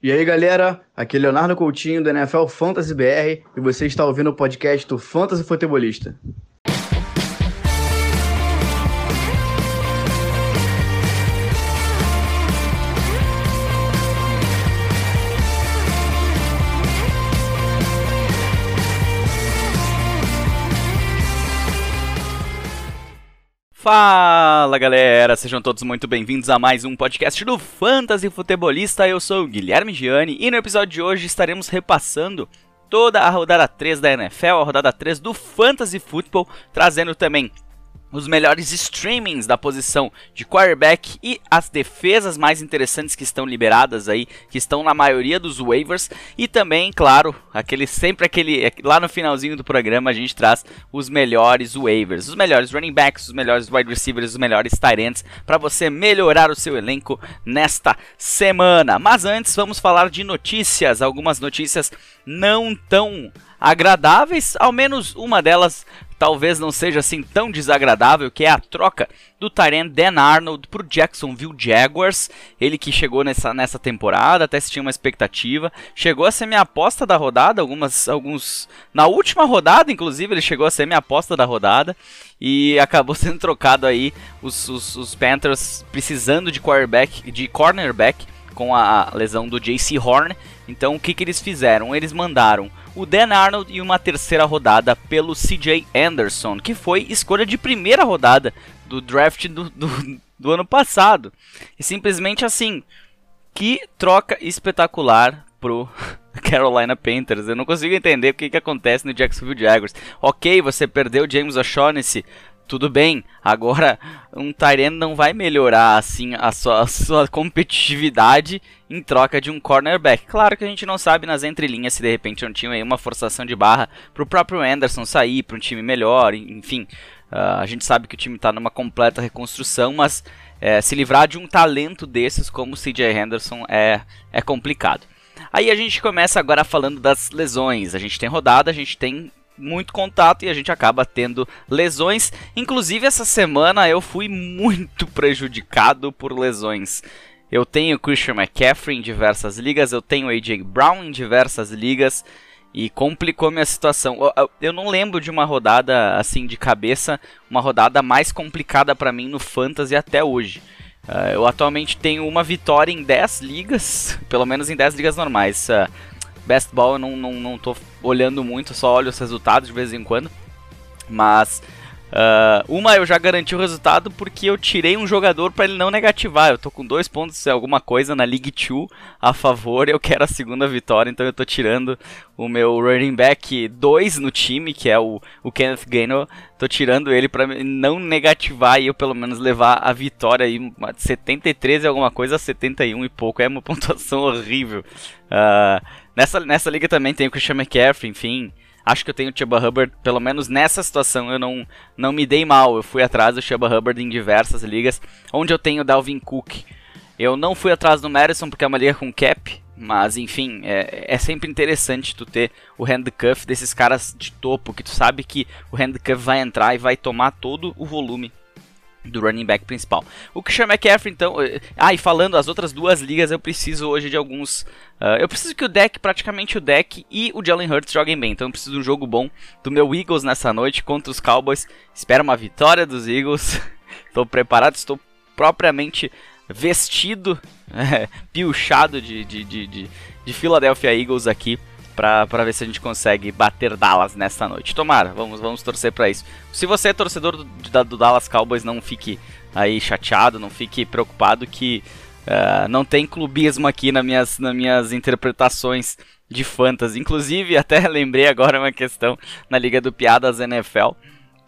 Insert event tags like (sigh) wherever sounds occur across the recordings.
E aí, galera, aqui é Leonardo Coutinho do NFL Fantasy BR e você está ouvindo o podcast do Fantasy Futebolista. Fala galera, sejam todos muito bem-vindos a mais um podcast do Fantasy Futebolista. Eu sou o Guilherme Gianni e no episódio de hoje estaremos repassando toda a rodada 3 da NFL, a rodada 3 do Fantasy Football, trazendo também os melhores streamings da posição de quarterback e as defesas mais interessantes que estão liberadas aí, que estão na maioria dos waivers e também, claro, aquele sempre aquele lá no finalzinho do programa a gente traz os melhores waivers, os melhores running backs, os melhores wide receivers, os melhores tight ends para você melhorar o seu elenco nesta semana. Mas antes vamos falar de notícias, algumas notícias não tão agradáveis, ao menos uma delas talvez não seja assim tão desagradável, que é a troca do Tyrant Dan Arnold para o Jacksonville Jaguars. Ele que chegou nessa, nessa temporada, até se tinha uma expectativa, chegou a ser minha aposta da rodada, algumas alguns na última rodada, inclusive, ele chegou a ser minha aposta da rodada e (laughs) acabou sendo trocado aí os, os, os Panthers precisando de quarterback, de cornerback com a lesão do JC Horn. Então o que, que eles fizeram? Eles mandaram o Dan Arnold e uma terceira rodada pelo CJ Anderson, que foi escolha de primeira rodada do draft do, do, do ano passado. E simplesmente assim, que troca espetacular pro (laughs) Carolina Panthers. Eu não consigo entender o que, que acontece no Jacksonville Jaguars. Ok, você perdeu James O'Shaughnessy, tudo bem. Agora, um Tyrant não vai melhorar assim a sua, a sua, competitividade em troca de um cornerback. Claro que a gente não sabe nas entrelinhas se de repente não tinha aí uma forçação de barra para o próprio Anderson sair para um time melhor, enfim. Uh, a gente sabe que o time está numa completa reconstrução, mas é, se livrar de um talento desses como o CJ Henderson é, é complicado. Aí a gente começa agora falando das lesões. A gente tem rodada, a gente tem muito contato e a gente acaba tendo lesões. Inclusive, essa semana eu fui muito (laughs) prejudicado por lesões. Eu tenho Christian McCaffrey em diversas ligas, eu tenho AJ Brown em diversas ligas e complicou minha situação. Eu não lembro de uma rodada assim de cabeça, uma rodada mais complicada para mim no fantasy até hoje. Uh, eu atualmente tenho uma vitória em 10 ligas, (laughs) pelo menos em 10 ligas normais. Uh, Best Ball eu não, não, não tô olhando muito, só olho os resultados de vez em quando. Mas Uh, uma eu já garanti o resultado porque eu tirei um jogador para ele não negativar. Eu tô com dois pontos alguma coisa na League 2 a favor. Eu quero a segunda vitória, então eu tô tirando o meu running back 2 no time, que é o, o Kenneth Gainwell. Tô tirando ele para não negativar e eu pelo menos levar a vitória aí de 73 e alguma coisa a 71 e pouco. É uma (laughs) pontuação horrível. Uh, Nessa, nessa liga também tem o Christian McCaffrey, enfim. Acho que eu tenho o Chuba Hubbard, pelo menos nessa situação eu não, não me dei mal. Eu fui atrás do Chuba Hubbard em diversas ligas, onde eu tenho o Dalvin Cook. Eu não fui atrás do Madison porque é uma liga com cap, mas enfim, é, é sempre interessante tu ter o handcuff desses caras de topo, que tu sabe que o handcuff vai entrar e vai tomar todo o volume do running back principal. O Christian McCaffrey, então. Eh, ah, e falando as outras duas ligas, eu preciso hoje de alguns. Uh, eu preciso que o deck, praticamente o deck e o Jalen Hurts joguem bem. Então eu preciso de um jogo bom do meu Eagles nessa noite contra os Cowboys. Espero uma vitória dos Eagles. (laughs) estou preparado, estou propriamente vestido, é, (laughs) piochado de, de, de, de, de Philadelphia Eagles aqui para ver se a gente consegue bater Dallas nesta noite. Tomara, vamos, vamos torcer para isso. Se você é torcedor do, do, Dallas Cowboys, não fique aí chateado, não fique preocupado que uh, não tem clubismo aqui nas minhas, nas minhas interpretações de fantasy. Inclusive, (laughs) até lembrei agora uma questão na Liga do Piadas NFL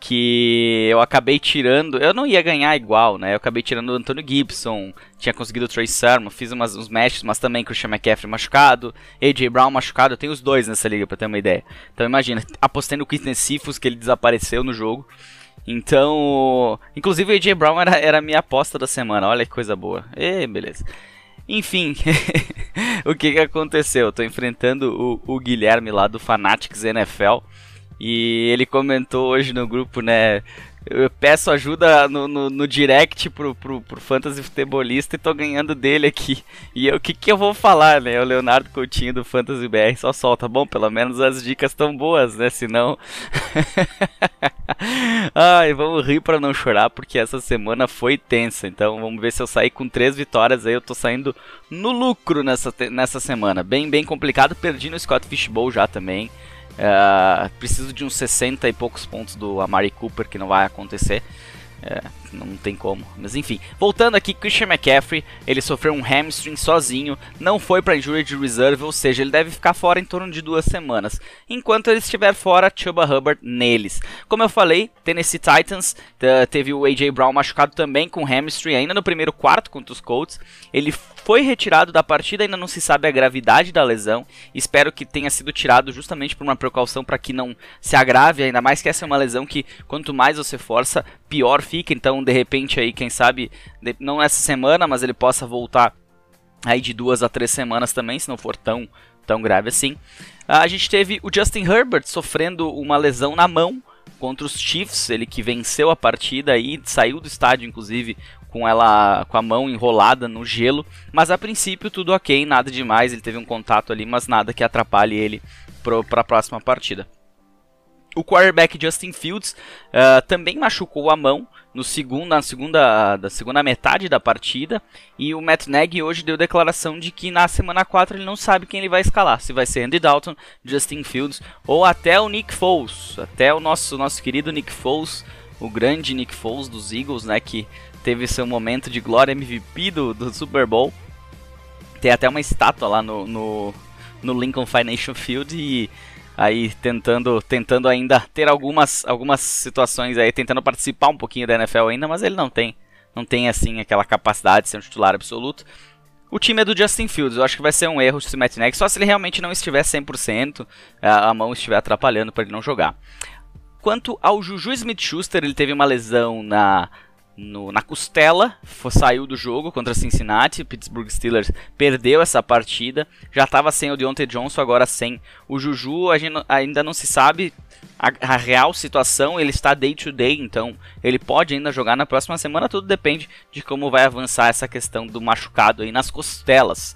que eu acabei tirando. Eu não ia ganhar igual, né? Eu acabei tirando o Antônio Gibson, tinha conseguido o Trey Sermon, fiz umas, uns matches, mas também com o Christian McCaffrey machucado, AJ Brown machucado. Eu tenho os dois nessa liga pra ter uma ideia. Então imagina, apostei no Quinten Sifus, que ele desapareceu no jogo. Então, inclusive o AJ Brown era, era a minha aposta da semana. Olha que coisa boa. E beleza. Enfim, (laughs) o que, que aconteceu? Eu tô enfrentando o, o Guilherme lá do Fanatics NFL. E ele comentou hoje no grupo, né? eu peço ajuda no, no, no, direct pro, pro, pro Fantasy Futebolista e tô ganhando dele aqui. E o que, que eu vou falar, né? O Leonardo Coutinho do Fantasy BR só solta. Bom, pelo menos as dicas estão boas, né? Senão. (laughs) Ai, vamos rir para não chorar, porque essa semana foi tensa. Então vamos ver se eu sair com três vitórias aí. Eu tô saindo no lucro nessa, nessa semana. Bem, bem complicado. Perdi no Scott Fishbowl já também. Uh, preciso de uns 60 e poucos pontos do Amari Cooper, que não vai acontecer. É, não tem como. Mas enfim, voltando aqui, Christian McCaffrey, ele sofreu um hamstring sozinho, não foi para injury reserve, ou seja, ele deve ficar fora em torno de duas semanas. Enquanto ele estiver fora, Chuba Hubbard neles. Como eu falei, Tennessee Titans teve o AJ Brown machucado também com hamstring ainda no primeiro quarto contra os Colts. Ele foi retirado da partida, ainda não se sabe a gravidade da lesão. Espero que tenha sido tirado justamente por uma precaução para que não se agrave, ainda mais que essa é uma lesão que quanto mais você força, pior fica. Então, de repente aí, quem sabe, não essa semana, mas ele possa voltar aí de duas a três semanas também, se não for tão tão grave assim. A gente teve o Justin Herbert sofrendo uma lesão na mão contra os Chiefs, ele que venceu a partida e saiu do estádio inclusive com ela com a mão enrolada no gelo, mas a princípio tudo ok, nada demais, ele teve um contato ali, mas nada que atrapalhe ele para a próxima partida. O quarterback Justin Fields uh, também machucou a mão no segundo, na segunda, da segunda metade da partida. E o Matt Nagy hoje deu declaração de que na semana 4 ele não sabe quem ele vai escalar. Se vai ser Andy Dalton, Justin Fields ou até o Nick Foles. Até o nosso, nosso querido Nick Foles, o grande Nick Foles dos Eagles, né? Que teve seu momento de glória MVP do, do Super Bowl. Tem até uma estátua lá no, no, no Lincoln Financial Field e aí tentando, tentando ainda ter algumas, algumas situações aí, tentando participar um pouquinho da NFL ainda, mas ele não tem, não tem assim aquela capacidade de ser um titular absoluto. O time é do Justin Fields, eu acho que vai ser um erro se Matt Nagy, só se ele realmente não estiver 100%, a mão estiver atrapalhando para ele não jogar. Quanto ao Juju Smith-Schuster, ele teve uma lesão na no, na costela, foi, saiu do jogo contra Cincinnati. Pittsburgh Steelers perdeu essa partida. Já estava sem o Deontay Johnson, agora sem o Juju. A gente ainda não se sabe a, a, real situação. Ele está day to day, então ele pode ainda jogar na próxima semana. Tudo depende de como vai avançar essa questão do machucado aí nas costelas.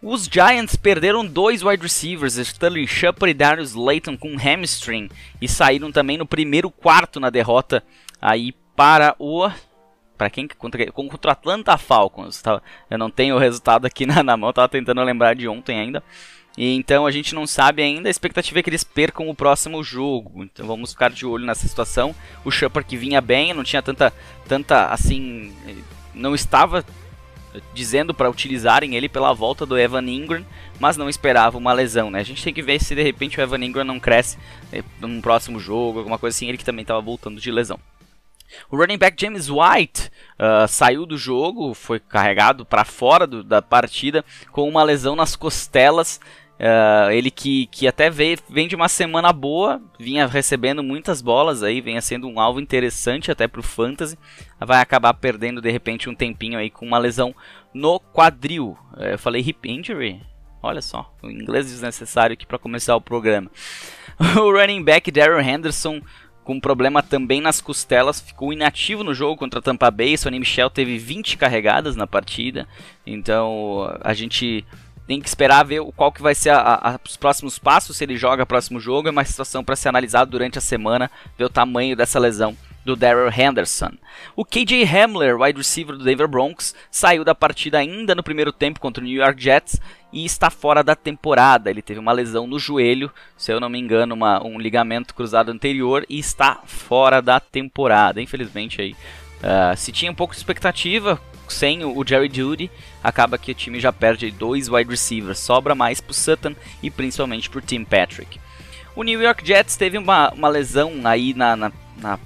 Os Giants perderam dois wide receivers, Stanley Shepard e Darius Layton com hamstring e saíram também no primeiro quarto na derrota aí para o para quem contra, contra o Atlanta Falcons. Tá? Eu não tenho o resultado aqui (laughs) na, na mão, estava tentando lembrar de ontem ainda. E então a gente não sabe ainda, a expectativa é que eles percam o próximo jogo. Então vamos ficar de olho nessa situação. O Shepard que vinha bem, não tinha tanta tanta assim, não estava dizendo para utilizarem ele pela volta do Evan Ingram, mas não esperava uma lesão, né? A gente tem que ver se de repente o Evan Ingram não cresce eh, num próximo jogo, alguma coisa assim, ele que também estava voltando de lesão. O running back James White uh, saiu do jogo, foi carregado para fora do, da partida com uma lesão nas costelas. Uh, ele que, que até veio, vem de uma semana boa, vinha recebendo muitas bolas aí, vinha sendo um alvo interessante até para o fantasy. Vai acabar perdendo de repente um tempinho aí com uma lesão no quadril. Uh, eu falei hip injury? Olha só, o inglês desnecessário aqui para começar o programa. (laughs) o running back Daryl Henderson com um problema também nas costelas, ficou inativo no jogo contra a Tampa Bay. Sonny Michel teve 20 carregadas na partida, então a gente tem que esperar ver qual que vai ser a, a, os próximos passos, se ele joga próximo jogo, é uma situação para ser analisada durante a semana, ver o tamanho dessa lesão do Daryl Henderson. O KJ Hamler, wide receiver do Denver Broncos, saiu da partida ainda no primeiro tempo contra o New York Jets e está fora da temporada. Ele teve uma lesão no joelho, se eu não me engano, uma, um ligamento cruzado anterior e está fora da temporada. Infelizmente aí, uh, se tinha um pouco de expectativa sem o Jerry Judy, acaba que o time já perde dois wide receivers, sobra mais para o Sutton e principalmente para o Tim Patrick. O New York Jets teve uma, uma lesão aí na, na, na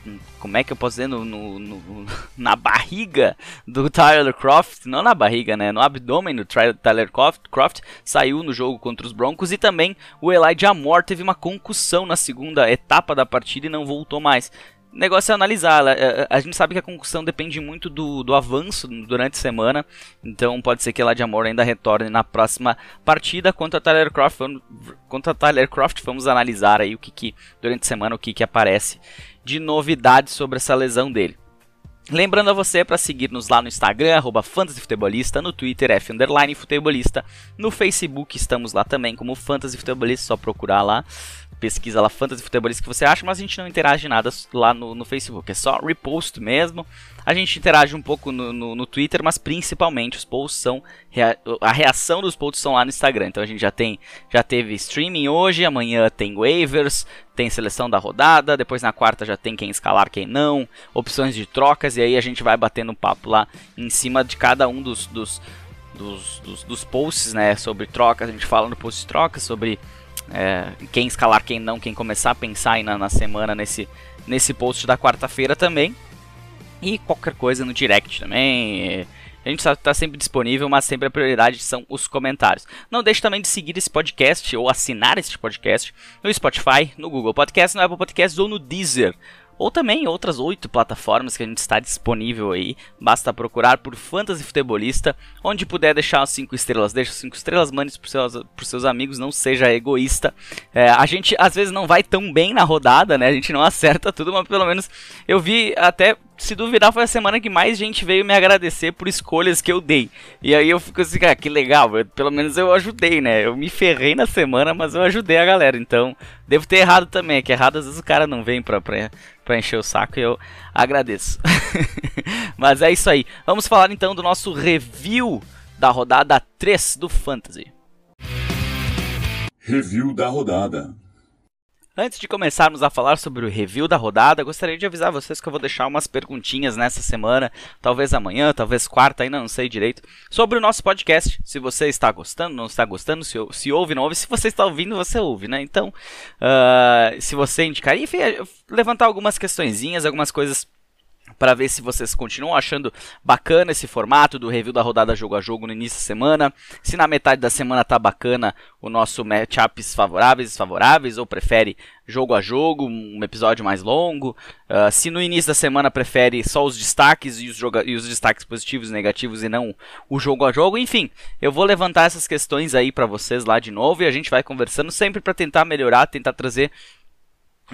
como é que eu posso dizer, no, no, no, (laughs) na barriga do Tyler Croft, não na barriga, né, no abdômen do Tyler Croft, Croft, saiu no jogo contra os Broncos e também o Elijah Moore teve uma concussão na segunda etapa da partida e não voltou mais negócio é analisar. A, gente sabe que a concussão depende muito do, do avanço durante a semana. Então pode ser que ela de amor ainda retorne na próxima partida. Quanto a Tyler Croft, quanto a Tyler Croft, vamos analisar aí o que, que durante a semana o que, que aparece de novidades sobre essa lesão dele. Lembrando a você para seguir-nos lá no Instagram, arroba fantasyfutebolista, no Twitter, underline futebolista, no Facebook estamos lá também como Fantasy Futebolista, só procurar lá, pesquisa lá Fantasy Futebolista que você acha, mas a gente não interage nada lá no, no Facebook, é só repost mesmo, a gente interage um pouco no, no, no, Twitter, mas principalmente os posts são. A reação dos posts são lá no Instagram. Então a gente já tem. Já teve streaming hoje, amanhã tem waivers, tem seleção da rodada, depois na quarta já tem quem escalar, quem não, opções de trocas, e aí a gente vai batendo papo lá em cima de cada um dos, dos, dos, dos, dos posts, né? Sobre trocas, a gente fala no post de trocas, sobre é, quem escalar, quem não, quem começar a pensar aí na, na semana nesse, nesse post da quarta-feira também. E qualquer coisa no direct também. A gente está sempre disponível, mas sempre a prioridade são os comentários. Não deixe também de seguir esse podcast ou assinar esse podcast no Spotify, no Google Podcast, no Apple Podcasts ou no Deezer ou também outras oito plataformas que a gente está disponível aí. Basta procurar por Fantasy Futebolista, onde puder deixar cinco estrelas, deixa cinco estrelas, mande para seus, seus amigos, não seja egoísta. É, a gente às vezes não vai tão bem na rodada, né? A gente não acerta tudo, mas pelo menos eu vi até se duvidar, foi a semana que mais gente veio me agradecer por escolhas que eu dei. E aí eu fico assim, cara, que legal, eu, pelo menos eu ajudei, né? Eu me ferrei na semana, mas eu ajudei a galera. Então, devo ter errado também, é que errado às vezes o cara não vem pra, pra, pra encher o saco e eu agradeço. (laughs) mas é isso aí. Vamos falar então do nosso review da rodada 3 do Fantasy. Review da rodada. Antes de começarmos a falar sobre o review da rodada, gostaria de avisar vocês que eu vou deixar umas perguntinhas nessa semana, talvez amanhã, talvez quarta, ainda não sei direito, sobre o nosso podcast. Se você está gostando, não está gostando, se, se ouve, não ouve, se você está ouvindo, você ouve, né? Então, uh, se você indicar, enfim, levantar algumas questõezinhas, algumas coisas para ver se vocês continuam achando bacana esse formato do review da rodada jogo a jogo no início da semana. Se na metade da semana tá bacana o nosso matchups favoráveis desfavoráveis, ou prefere jogo a jogo, um episódio mais longo. Uh, se no início da semana prefere só os destaques e os, e os destaques positivos e negativos e não o jogo a jogo. Enfim, eu vou levantar essas questões aí para vocês lá de novo e a gente vai conversando sempre para tentar melhorar, tentar trazer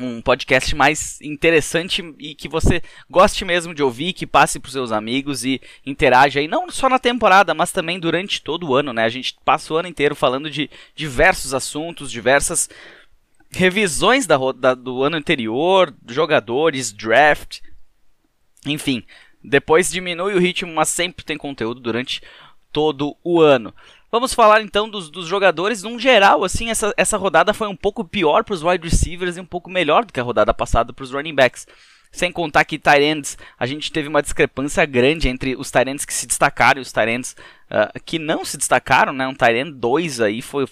um podcast mais interessante e que você goste mesmo de ouvir, que passe para seus amigos e interaja aí, não só na temporada, mas também durante todo o ano, né? A gente passa o ano inteiro falando de diversos assuntos, diversas revisões da, da do ano anterior, jogadores, draft, enfim. Depois diminui o ritmo, mas sempre tem conteúdo durante todo o ano. Vamos falar então dos, dos jogadores. Num geral, assim, essa, essa rodada foi um pouco pior para os wide receivers e um pouco melhor do que a rodada passada para os running backs. Sem contar que Tyrants, a gente teve uma discrepância grande entre os Tyrants que se destacaram e os Tyrants uh, que não se destacaram, né? Um Tyrant 2 aí foi.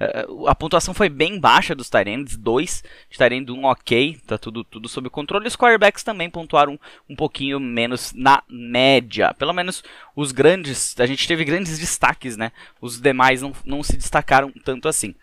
Uh, a pontuação foi bem baixa dos Tyrants, 2, de Tyrant 1 ok, tá tudo, tudo sob controle. Os quarterbacks também pontuaram um, um pouquinho menos na média. Pelo menos os grandes, a gente teve grandes destaques, né? Os demais não, não se destacaram tanto assim.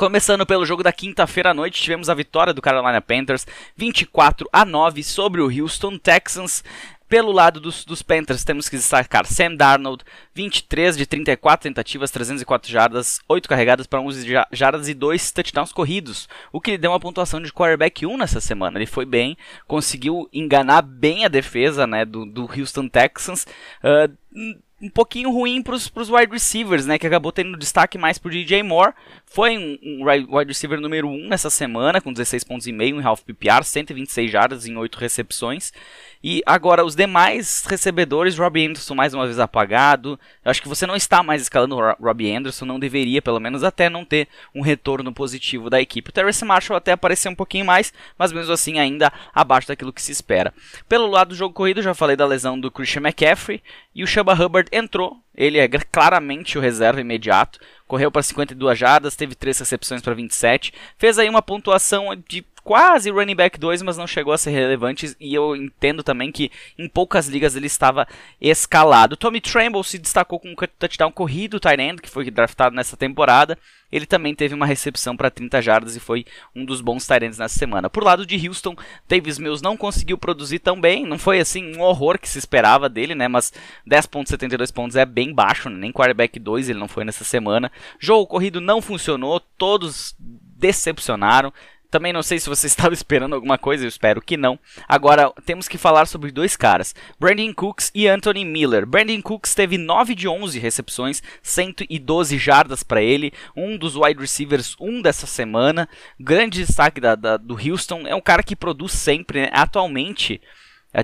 Começando pelo jogo da quinta-feira à noite, tivemos a vitória do Carolina Panthers 24 a 9 sobre o Houston Texans. Pelo lado dos, dos, Panthers, temos que destacar Sam Darnold, 23 de 34 tentativas, 304 jardas, 8 carregadas para 11 jardas e 2 touchdowns corridos, o que lhe deu uma pontuação de quarterback 1 nessa semana. Ele foi bem, conseguiu enganar bem a defesa né, do, do Houston Texans. Uh, um pouquinho ruim para os wide receivers, né? Que acabou tendo destaque mais para DJ Moore. Foi um, um, wide receiver número 1 um nessa semana, com 16 pontos e meio em half PPR, 126 jardas em 8 recepções. E agora, os demais recebedores, Robbie Anderson mais uma vez apagado. Eu acho que você não está mais escalando o Robbie Anderson, não deveria, pelo menos até não ter um retorno positivo da equipe. O Terrence Marshall até apareceu um pouquinho mais, mas mesmo assim ainda abaixo daquilo que se espera. Pelo lado do jogo corrido, já falei da lesão do Christian McCaffrey e o Chuba Hubbard entrou. Ele é claramente o reserva imediato correu para 52 jardas, teve 3 recepções para 27, fez aí uma pontuação de quase running back 2, mas não chegou a ser relevante. E eu entendo também que em poucas ligas ele estava escalado. Tommy Tremble se destacou com um touchdown corrido, tight end, que foi draftado nessa temporada. Ele também teve uma recepção para 30 jardas e foi um dos bons tight ends nessa semana. Por lado de Houston, Davis Mills não conseguiu produzir tão bem. Não foi assim um horror que se esperava dele, né? Mas 10.72 pontos é bem baixo, né? nem quarterback 2 ele não foi nessa semana. Jogo corrido não funcionou, todos decepcionaram. Também não sei se você (laughs) estava esperando alguma coisa, eu espero que não. Agora, temos que falar sobre dois caras, Brandon Cooks e Anthony Miller. Brandon Cooks teve 9 de 11 recepções, 112 jardas para ele, um dos wide receivers, um dessa semana. Grande destaque da, da, do Houston, é um cara que produz sempre, né? Atualmente,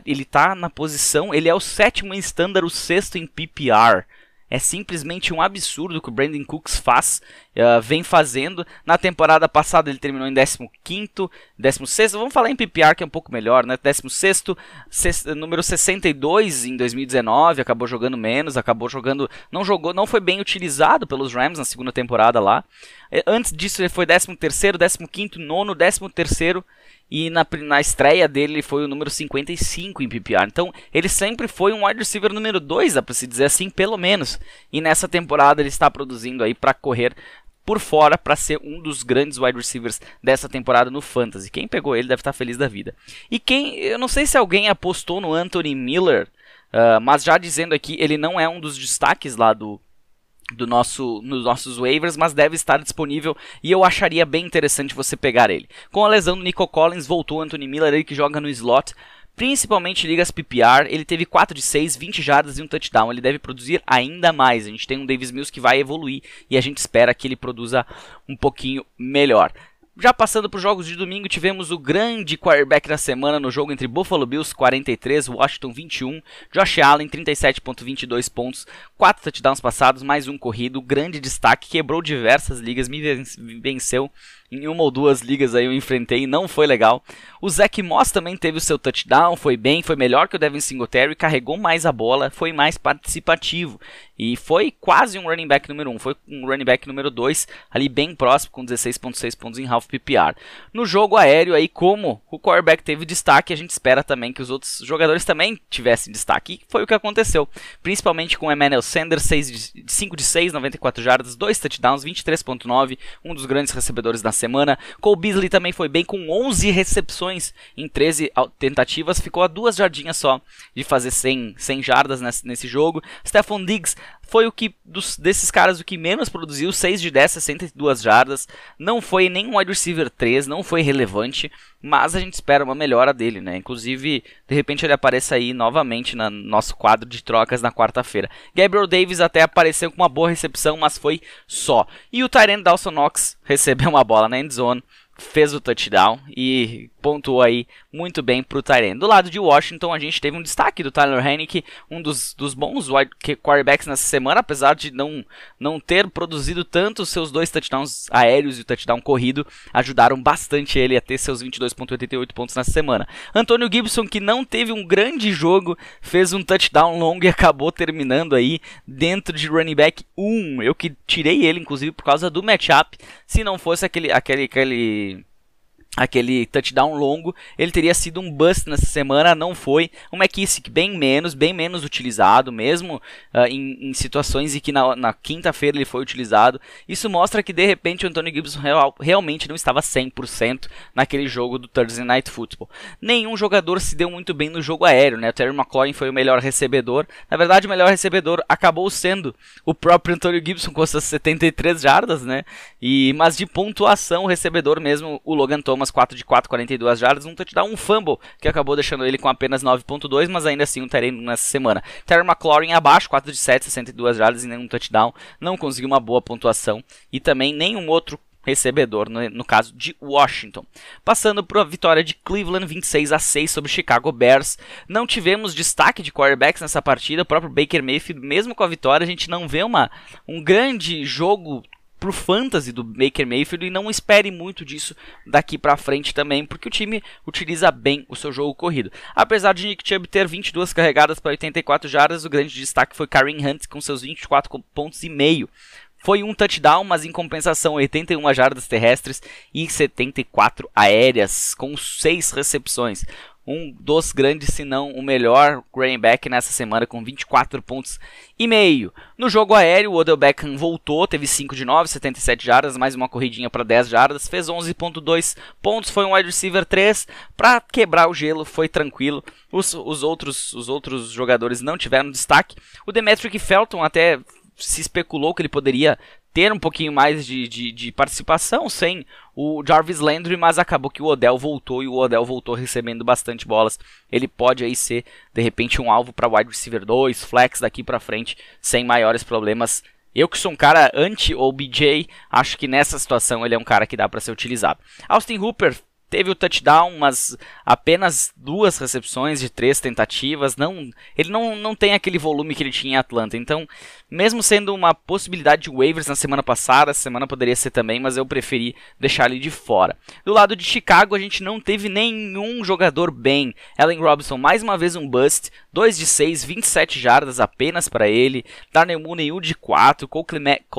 ele está na posição, ele é o sétimo em standard, o sexto em PPR. É simplesmente um absurdo que o Brandon Cooks faz, uh, vem fazendo. Na temporada passada ele terminou em 15º, 16 vamos falar em PPR que é um pouco melhor, né? 16 número 62 em 2019, acabou jogando menos, acabou jogando, não jogou, não foi bem utilizado pelos Rams na segunda temporada lá. Eh, antes disso ele foi 13º, 15º, nono, 13º e na, na estreia dele foi o número 55 em PPR. Então ele sempre foi um wide receiver número 2, dá para se dizer assim, pelo menos. E nessa temporada ele está produzindo aí para correr por fora para ser um dos grandes wide receivers dessa temporada no Fantasy. Quem pegou ele deve estar feliz da vida. E quem, eu não sei se alguém apostou no Anthony Miller, uh, mas já dizendo aqui, ele não é um dos destaques lá do do nosso, nos nossos waivers, mas deve estar disponível e eu acharia bem interessante você pegar ele. Com a lesão do Nico Collins, voltou Anthony Miller, ele que joga no slot, principalmente ligas PPR, ele teve 4 de 6, 20 jardas e um touchdown, ele deve produzir ainda mais, a gente tem um Davis Mills que vai evoluir e a gente espera que ele produza um pouquinho melhor. Já passando para os jogos de domingo, tivemos o grande quarterback da semana no jogo entre Buffalo Bills 43, Washington 21, Josh Allen 37.22 pontos, 4 touchdowns passados, mais um corrido, grande destaque, quebrou diversas ligas, me venceu em uma ou duas ligas aí eu enfrentei e não foi legal. O Zach Moss também teve o seu touchdown, foi bem, foi melhor que o Devin Singletary, carregou mais a bola, foi mais participativo. E foi quase um running back número 1, um, foi um running back número 2, ali bem próximo, com 16.6 pontos em half PPR. No jogo aéreo aí, como o quarterback teve destaque, a gente espera também que os outros jogadores também tivessem destaque. E foi o que aconteceu, principalmente com Emmanuel Sanders, 6 de, 5 de 6, 94 jardas, 2 touchdowns, 23.9, um dos grandes recebedores da semana. Cole Beasley também foi bem com 11 recepções em 13 tentativas, ficou a duas jardinhas só de fazer 100, 100 jardas nesse, nesse jogo. Stephon Diggs foi o que dos, desses caras o que menos produziu, 6 de 10, 62 jardas. Não foi nem um wide receiver 3, não foi relevante, mas a gente espera uma melhora dele, né? Inclusive, de repente ele apareça aí novamente no nosso quadro de trocas na quarta-feira. Gabriel Davis até apareceu com uma boa recepção, mas foi só. E o Tyrant Dawson Knox recebeu uma bola na endzone fez o touchdown e pontuou aí muito bem para o Tyrene. Do lado de Washington, a gente teve um destaque do Tyler Hennick, um dos, dos bons wide quarterbacks nessa semana, apesar de não, não ter produzido tanto, seus dois touchdowns aéreos e o touchdown corrido ajudaram bastante ele a ter seus 22.88 pontos nessa semana. Antônio Gibson, que não teve um grande jogo, fez um touchdown longo e acabou terminando aí dentro de running back 1. Eu que tirei ele, inclusive, por causa do matchup. Se não fosse aquele, aquele, aquele aquele touchdown longo, ele teria sido um bust nessa semana, não foi. O McKissick bem menos, bem menos utilizado, mesmo uh, em, em, situações em que na, na quinta-feira ele foi utilizado. Isso mostra que de repente o Anthony Gibson real, realmente não estava 100% naquele jogo do Thursday Night Football. Nenhum jogador se deu muito bem no jogo aéreo, né? O Terry McLaurin foi o melhor recebedor. Na verdade, o melhor recebedor acabou sendo o próprio Anthony Gibson com suas 73 jardas, né? E, mas de pontuação, o recebedor mesmo, o Logan Thomas Thomas 4 de 4, 42 jardas, um touchdown, um fumble, que acabou deixando ele com apenas 9.2, mas ainda assim um terreno nessa semana. Terry McLaurin abaixo, 4 de 7, 62 jardas e nenhum touchdown, não conseguiu uma boa pontuação e também nenhum outro recebedor, no, no, caso de Washington. Passando para a vitória de Cleveland 26 a 6 sobre Chicago Bears. Não tivemos destaque de quarterbacks nessa partida, o próprio Baker Mayfield, mesmo com a vitória, a gente não vê uma, um grande jogo pro fantasy do Baker Mayfield e não espere muito disso daqui para frente também, porque o time utiliza bem o seu jogo corrido. Apesar de Nick Chubb ter 22 carregadas para 84 jardas, o grande destaque foi Kareem Hunt com seus 24 pontos e meio. Foi um touchdown, mas em compensação 81 jardas terrestres e 74 aéreas, com 6 recepções um dos grandes, se não o melhor running back nessa semana com 24 pontos e meio. No jogo aéreo, o Odell Beckham voltou, teve 5 de 9, 77 jardas, mais uma corridinha para 10 jardas, fez 11.2 pontos, foi um wide receiver 3 para quebrar o gelo, foi tranquilo. Os, os, outros, os outros jogadores não tiveram destaque. O Demetric Felton até se especulou que ele poderia ter um pouquinho mais de, de, de, participação sem o Jarvis Landry, mas acabou que o Odell voltou e o Odell voltou recebendo bastante bolas. Ele pode aí ser, de repente, um alvo para wide receiver 2, flex daqui para frente, sem maiores problemas. Eu que sou um cara anti-OBJ, acho que nessa situação ele é um cara que dá para ser utilizado. Austin Hooper teve o touchdown, mas apenas duas recepções de três tentativas. Não, ele não, não tem aquele volume que ele tinha em Atlanta. Então, mesmo sendo uma possibilidade de waivers na semana passada, essa semana poderia ser também, mas eu preferi deixar ele de fora. Do lado de Chicago, a gente não teve nenhum jogador bem. Allen Robinson, mais uma vez um bust, 2 de 6, 27 jardas apenas para ele. Darnell Mooney, 1 de 4. Cole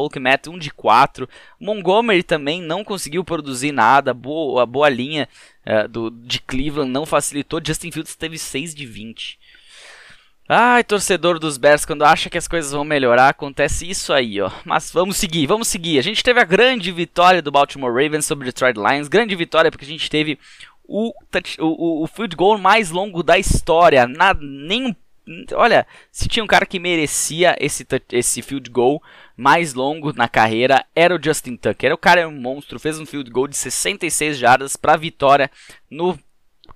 Kmet, 1 de 4. Montgomery também não conseguiu produzir nada. Boa, boa linha uh, do, de Cleveland não facilitou. Justin Fields teve 6 de 20. Ai, torcedor dos Bears, quando acha que as coisas vão melhorar, acontece isso aí, ó. Mas vamos seguir, vamos seguir. A gente teve a grande vitória do Baltimore Ravens sobre o Detroit Lions. Grande vitória porque a gente teve o, o, o field goal mais longo da história. Na, nem, olha, se tinha um cara que merecia esse, esse field goal mais longo na carreira, era o Justin Tucker. O cara é um monstro, fez um field goal de 66 jardas para vitória no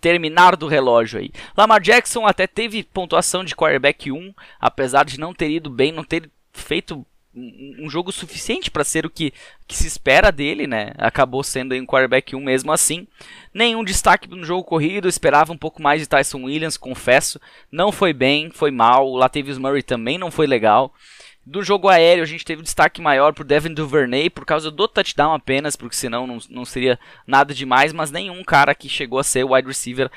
terminar do relógio aí. Lamar Jackson até teve pontuação de quarterback 1, apesar de não ter ido bem, não ter feito um jogo suficiente para ser o que, que, se espera dele, né? Acabou sendo um quarterback 1 mesmo assim. Nenhum destaque no jogo corrido, esperava um pouco mais de Tyson Williams, confesso. Não foi bem, foi mal. O Latavius Murray também não foi legal. Do jogo aéreo, a gente teve destaque maior pro Devin Duvernay por causa do touchdown apenas, porque senão não, não seria nada demais, mas nenhum cara que chegou a ser wide receiver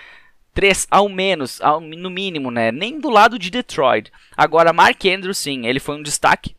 3 ao menos, ao, no mínimo, né? Nem do lado de Detroit. Agora, Mark Andrews, sim, ele foi um destaque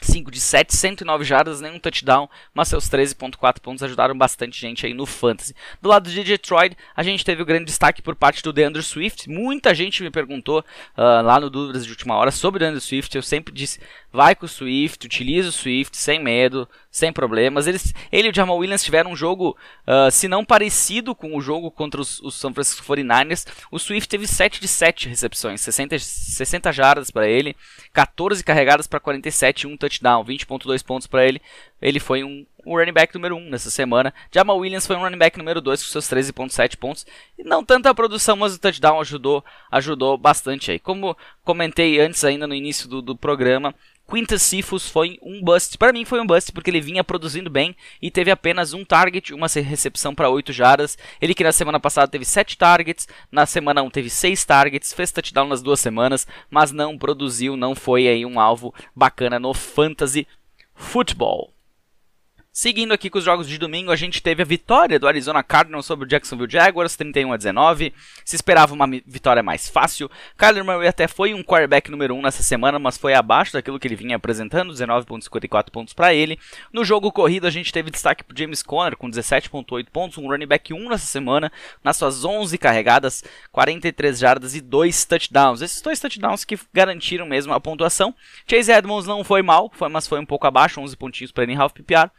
5 de 7, 109 jardas, nenhum touchdown, mas seus 13.4 pontos ajudaram bastante gente aí no fantasy. Do lado de Detroit, a gente teve o grande destaque por parte do DeAndre Swift. Muita gente me perguntou uh, lá no Dúvidas de Última Hora sobre o DeAndre Swift. Eu sempre disse, vai com o Swift, utiliza o Swift sem medo, sem problemas. Eles, ele e o Jamal Williams tiveram um jogo, uh, se não parecido com o jogo contra os, os San Francisco 49ers. O Swift teve 7 de 7 recepções, 60, 60 jardas para ele, 14 carregadas para 47 um touchdown, 20.2 pontos para ele. Ele foi um, um running back número 1 um nessa semana. Jamal Williams foi um running back número 2 com seus 13.7 pontos. E não tanta produção, mas o touchdown ajudou, ajudou bastante aí. Como comentei antes ainda no início do, do programa, Quintus Cephus foi um bust. Para mim foi um bust porque ele vinha produzindo bem e teve apenas um target, uma recepção para 8 jardas. Ele que na semana passada teve 7 targets, na semana 1 teve 6 targets, fez touchdown nas duas semanas, mas não produziu, não foi aí um alvo bacana no fantasy futebol. Seguindo aqui com os jogos de domingo, a gente teve a vitória do Arizona Cardinals sobre o Jacksonville Jaguars, 31 a 19. Se esperava uma vitória mais fácil. Kyler Murray até foi um quarterback número 1 nessa semana, mas foi abaixo daquilo que ele vinha apresentando, 19.54 pontos para ele. No jogo corrido, a gente teve destaque para James Conner com 17.8 pontos, um running back 1 nessa semana, nas suas 11 carregadas, 43 jardas e 2 touchdowns. Esses dois touchdowns que garantiram mesmo a pontuação. Chase Edmonds não foi mal, foi, mas foi um pouco abaixo, 11 pontinhos para ele em half PPR.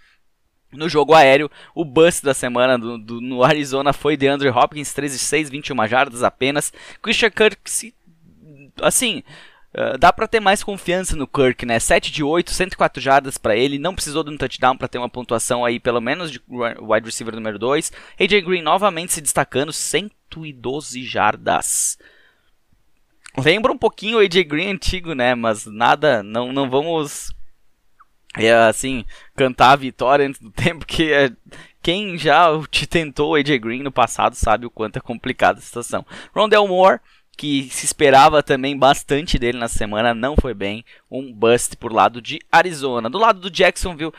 No jogo aéreo, o bust da semana do, do, no Arizona foi de Andrew Hopkins, 13 de 6, 21 jardas apenas. Christian Kirk, assim, uh, dá para ter mais confiança no Kirk, né? 7 de 8, 104 jardas para ele, não precisou de um touchdown para ter uma pontuação aí pelo menos de wide receiver número 2. AJ Green novamente se destacando, 112 jardas. Lembra um pouquinho o AJ Green antigo, né? Mas nada, não, não vamos é assim, cantar a vitória antes do (laughs) tempo, que é, quem já te tentou o AJ Green no passado sabe o quanto é complicada a situação. Rondell Moore, que se esperava também bastante dele na semana, não foi bem, um bust por lado de Arizona. Do lado do Jacksonville,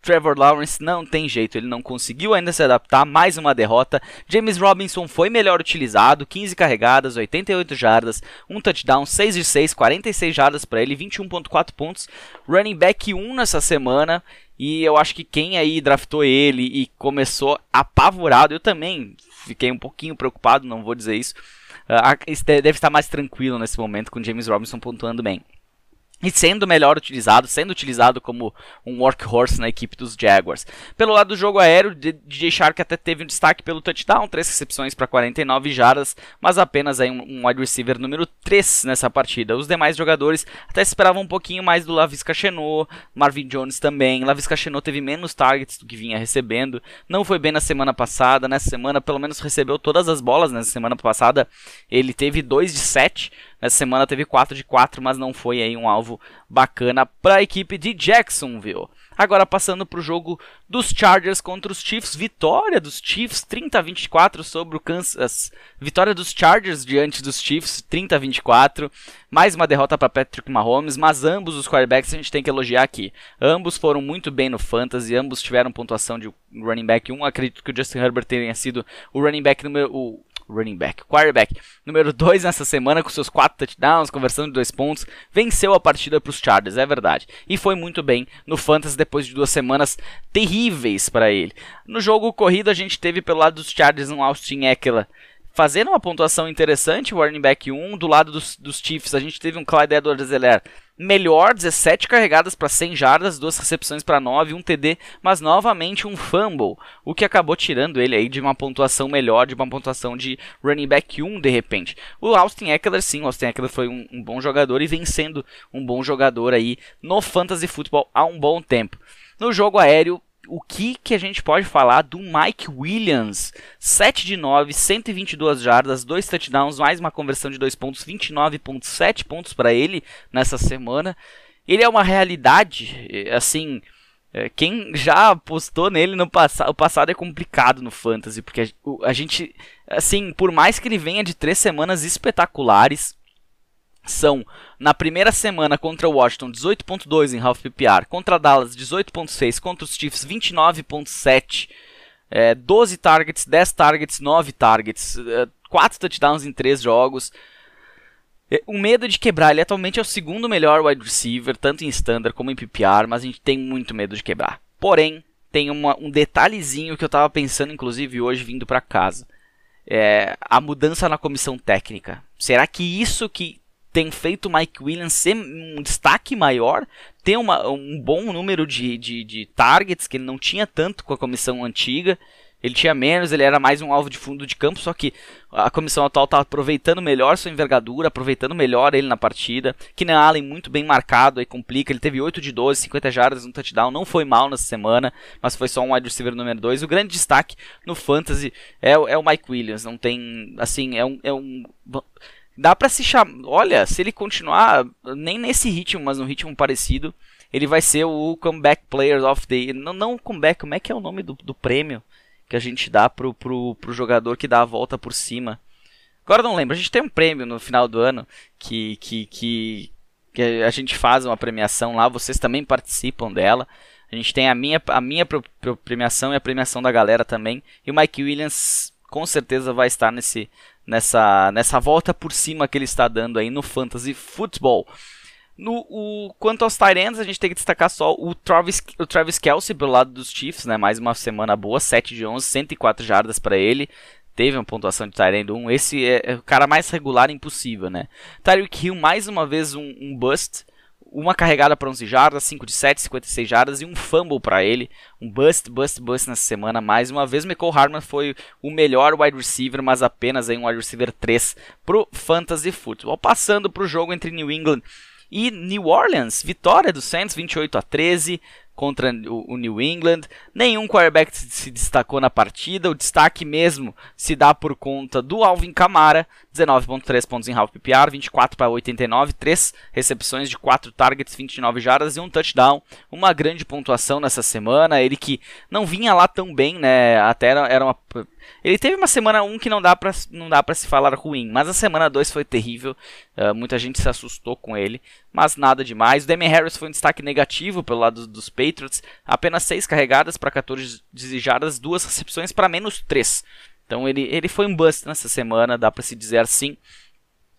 Trevor Lawrence não tem jeito, ele não conseguiu ainda se adaptar, mais uma derrota. James Robinson foi melhor utilizado, 15 carregadas, 88 jardas, um touchdown, 6 de 6, 46 jardas para ele, 21.4 pontos. Running back 1 nessa semana, e eu acho que quem aí draftou ele e começou apavorado, eu também fiquei um pouquinho preocupado, não vou dizer isso. Uh, deve estar mais tranquilo nesse momento com James Robinson pontuando bem. E sendo melhor utilizado, sendo utilizado como um workhorse na equipe dos Jaguars. Pelo lado do jogo aéreo, DJ Shark até teve um destaque pelo touchdown, três recepções para 49 jardas, mas apenas aí um, wide receiver número 3 nessa partida. Os demais jogadores até esperavam um pouquinho mais do Lavisca Chenot, Marvin Jones também. Lavisca Chenot teve menos targets do que vinha recebendo, não foi bem na semana passada, nessa semana pelo menos recebeu todas as bolas, nessa semana passada ele teve 2 de 7, Nessa semana teve 4 de 4, mas não foi aí um alvo bacana para a equipe de Jacksonville. Agora passando para o jogo dos Chargers contra os Chiefs. Vitória dos Chiefs 30 a 24 sobre o Kansas. Vitória dos Chargers diante dos Chiefs 30 a 24. Mais uma derrota para Patrick Mahomes, mas ambos os quarterbacks a gente tem que elogiar aqui. Ambos foram muito bem no fantasy, ambos tiveram pontuação de running back 1. Acredito que o Justin Herbert tenha sido o running back número o running back, quarterback, número 2 nessa semana com seus 4 touchdowns, conversando de 2 pontos, venceu a partida para os Chargers, é verdade. E foi muito bem no Fantasy depois de duas semanas terríveis para ele. No jogo corrido a gente teve pelo lado dos Chargers um Austin Eckler fazendo uma pontuação interessante, o running back 1. Do lado dos, dos Chiefs, a gente teve um Clyde Edwards-Helaire melhor, 17 carregadas para 100 jardas, duas recepções para 9, um TD, mas novamente um fumble, o que acabou tirando ele aí de uma pontuação melhor, de uma pontuação de running back 1 de repente. O Austin Eckler, sim, o Austin Eckler foi um, um bom jogador e vem sendo um bom jogador aí no fantasy football há um bom tempo. No jogo aéreo, o que, que a gente pode falar do Mike Williams? 7 de 9, 122 jardas, 2 touchdowns, mais uma conversão de 2 pontos, 29.7 pontos para ele nessa semana. Ele é uma realidade, eh, assim, eh, quem já apostou nele no passado, o passado é complicado no fantasy, porque a, a gente, assim, por mais que ele venha de três semanas espetaculares, são na primeira semana contra o Washington 18.2 em half PPR, contra Dallas 18.6, contra os Chiefs 29.7, é, 12 targets, 10 targets, 9 targets, é, 4 touchdowns em 3 jogos. É, o medo de quebrar, ele atualmente é o segundo melhor wide receiver, tanto em standard como em PPR, mas a gente tem muito medo de quebrar. Porém, tem uma, um detalhezinho que eu estava pensando, inclusive, hoje vindo para casa. É, a mudança na comissão técnica. Será que isso que tem feito o Mike Williams ser um destaque maior, ter uma, um bom número de, de, de targets que ele não tinha tanto com a comissão antiga. Ele tinha menos, ele era mais um alvo de fundo de campo, só que a comissão atual está aproveitando melhor sua envergadura, aproveitando melhor ele na partida. Keenan Allen muito bem marcado, aí complica. Ele teve 8 de 12, 50 jardas, um touchdown, não foi mal nessa semana, mas foi só um wide receiver número 2. O grande destaque no Fantasy é, é o Mike Williams, não tem, assim, é um, é um Dá para se chamar. Olha, se ele continuar nem nesse ritmo, mas num ritmo parecido, ele vai ser o Comeback Player of the Não, não comeback, como é que é o nome do, do prêmio que a gente dá pro, pro, pro jogador que dá a volta por cima? Agora não lembro, a gente tem um prêmio no final do ano que, que, que, que a gente faz uma premiação lá, vocês também participam dela. A gente tem a minha, a minha premiação e a premiação da galera também. E o Mike Williams com certeza vai estar nesse, nessa, nessa volta por cima que ele está dando aí no Fantasy Football. No, o, quanto aos Tyrants, a gente tem que destacar só o Travis, o Travis Kelsey pelo lado dos Chiefs, né? Mais uma semana boa, 7 de 11, 104 jardas para ele. Teve uma pontuação de Tyrant 1. Esse é, é, o cara mais regular impossível, né? Tyreek Hill, mais uma vez um, um bust uma carregada para 11 jardas, 5 de 7, 56 jardas e um fumble para ele. Um bust, bust, bust nessa semana. Mais uma vez, Michael Harman foi o melhor wide receiver, mas apenas aí um wide receiver 3 pro Fantasy Football. Passando para o jogo entre New England e New Orleans, vitória do Saints 28 a 13 contra o, New England. Nenhum quarterback se destacou na partida. O destaque mesmo se dá por conta do Alvin Kamara, 19.3 pontos em half PPR, 24 para 89, 3 recepções de 4 targets, 29 jardas e um touchdown. Uma grande pontuação nessa semana. Ele que não vinha lá tão bem, né? Até era, uma ele teve uma semana 1 que não dá pra, não dá se falar ruim, mas a semana 2 foi terrível. Uh, muita gente se assustou com ele, mas nada demais. O Damian Harris foi um destaque negativo pelo lado dos Patriots. Apenas 6 carregadas para 14 desejadas, 2 recepções para menos 3. Então ele, ele foi um bust nessa semana, dá para se dizer assim.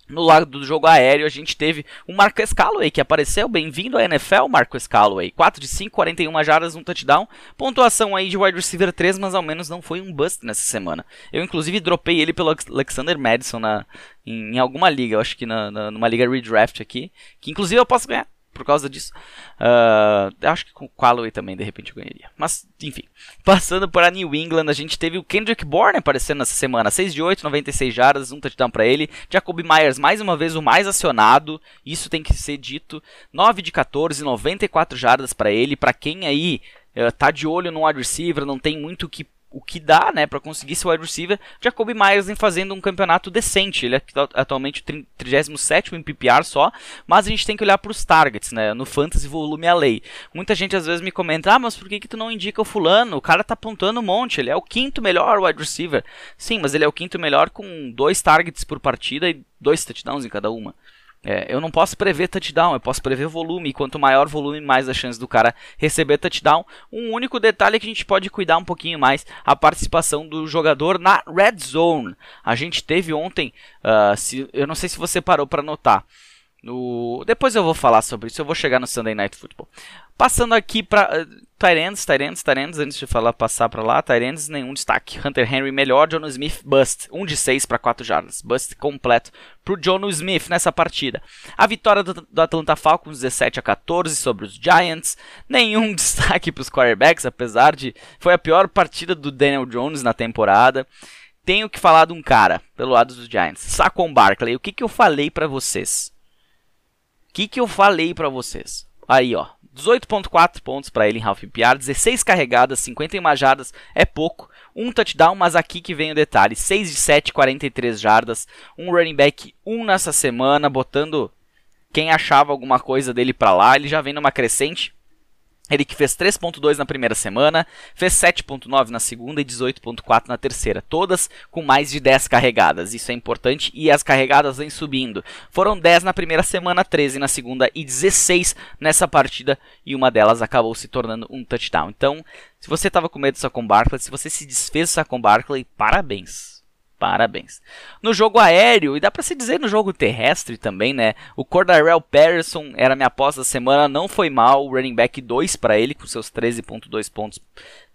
No lado do jogo aéreo, a gente teve o Marcus Callaway, que apareceu. Bem-vindo à NFL, Marcus Callaway. 4 de 5, 41 jardas, um touchdown. Pontuação aí de wide receiver 3, mas ao menos não foi um bust nessa semana. Eu, inclusive, dropei ele pelo Alexander Madison na, em, em alguma liga. Eu acho que na, na, numa liga redraft aqui. Que, inclusive, eu posso ganhar por causa disso. Uh, acho que com o Callaway também, de repente, eu ganharia. Mas, enfim. Passando para New England, a gente teve o Kendrick Bourne aparecendo nessa semana. 6 de 8, 96 jardas, um touchdown para ele. Jacoby Myers, mais uma vez, o mais acionado. Isso tem que ser dito. 9 de 14, 94 jardas para ele. Para quem aí uh, tá de olho no wide receiver, não tem muito o que o que dá, né, para conseguir ser wide receiver, Jacoby Myers vem fazendo um campeonato decente. Ele é atualmente 37 em PPR só, mas a gente tem que olhar para os targets, né, no fantasy volume a lei. Muita gente às vezes me comenta: "Ah, mas por que que tu não indica o fulano? O cara tá apontando um monte, ele é o quinto melhor wide receiver". Sim, mas ele é o quinto melhor com dois targets por partida e dois touchdowns em cada uma. É, eu não posso prever touchdown, eu posso prever volume. E quanto maior o volume, mais a chance do cara receber touchdown. Um único detalhe é que a gente pode cuidar um pouquinho mais a participação do jogador na red zone. A gente teve ontem, uh, se, eu não sei se você parou para notar. No... Depois eu vou falar sobre isso, eu vou chegar no Sunday Night Football. Passando aqui para Tyrands, Tyrands, Tyrands, antes de falar passar para lá, Tyrands, nenhum destaque. Hunter Henry melhor, Jono Smith bust, 1 um de 6 para 4 jardas. Bust completo para o Jono Smith nessa partida. A vitória do, do, Atlanta Falcons 17 a 14 sobre os Giants. Nenhum (laughs) destaque para os quarterbacks, apesar de foi a pior partida do Daniel Jones na temporada. Tenho que falar de um cara pelo lado dos Giants, Saquon Barkley. O que, que eu falei para vocês? O que, que eu falei para vocês? Aí, ó. 18.4 pontos para ele em half PPR, 16 carregadas, 51 jardas, é pouco. Um touchdown, mas aqui que vem o detalhe. 6 de 7, 43 jardas. Um running back 1 nessa semana, botando quem achava alguma coisa dele para lá. Ele já vem numa crescente. Ele que fez 3.2 na primeira semana, fez 7.9 na segunda e 18.4 na terceira, todas com mais de 10 carregadas. Isso é importante e as carregadas vêm subindo. Foram 10 na primeira semana, 13 na segunda e 16 nessa partida e uma delas acabou se tornando um touchdown. Então, se você estava com medo do Saquon Barkley, se você se desfez do Saquon Barkley, parabéns. Parabéns. No jogo aéreo, e dá para se dizer no jogo terrestre também, né? O Cordarrelle Patterson era minha aposta da semana, não foi mal. O running back 2 para ele, com seus 13,2 pontos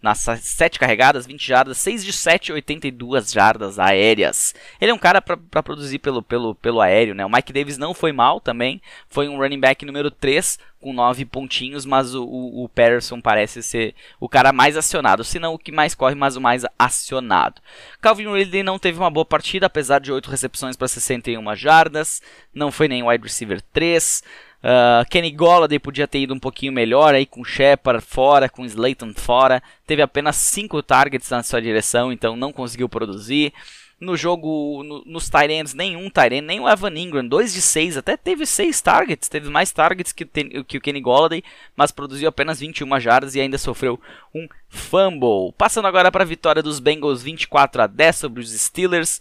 nas 7 carregadas, 20 jardas, 6 de 7, 82 jardas aéreas. Ele é um cara para produzir pelo, pelo, pelo aéreo, né? O Mike Davis não foi mal também, foi um running back número 3 com 9 pontinhos, mas o, o, Patterson parece ser o cara mais acionado, se não o que mais corre, mas o mais acionado. Calvin Ridley não teve uma boa partida, apesar de 8 recepções para 61 jardas, não foi nem wide receiver 3. Uh, Kenny Golladay podia ter ido um pouquinho melhor aí com Shepard fora, com Slayton fora. Teve apenas 5 targets na sua direção, então não conseguiu produzir. No jogo, no, nos Tyrants, nenhum Tyrant, nem o Evan Ingram, 2 de 6, até teve 6 targets, teve mais targets que, que o Kenny Golladay, mas produziu apenas 21 jardas e ainda sofreu um fumble. Passando agora para a vitória dos Bengals 24 a 10 sobre os Steelers.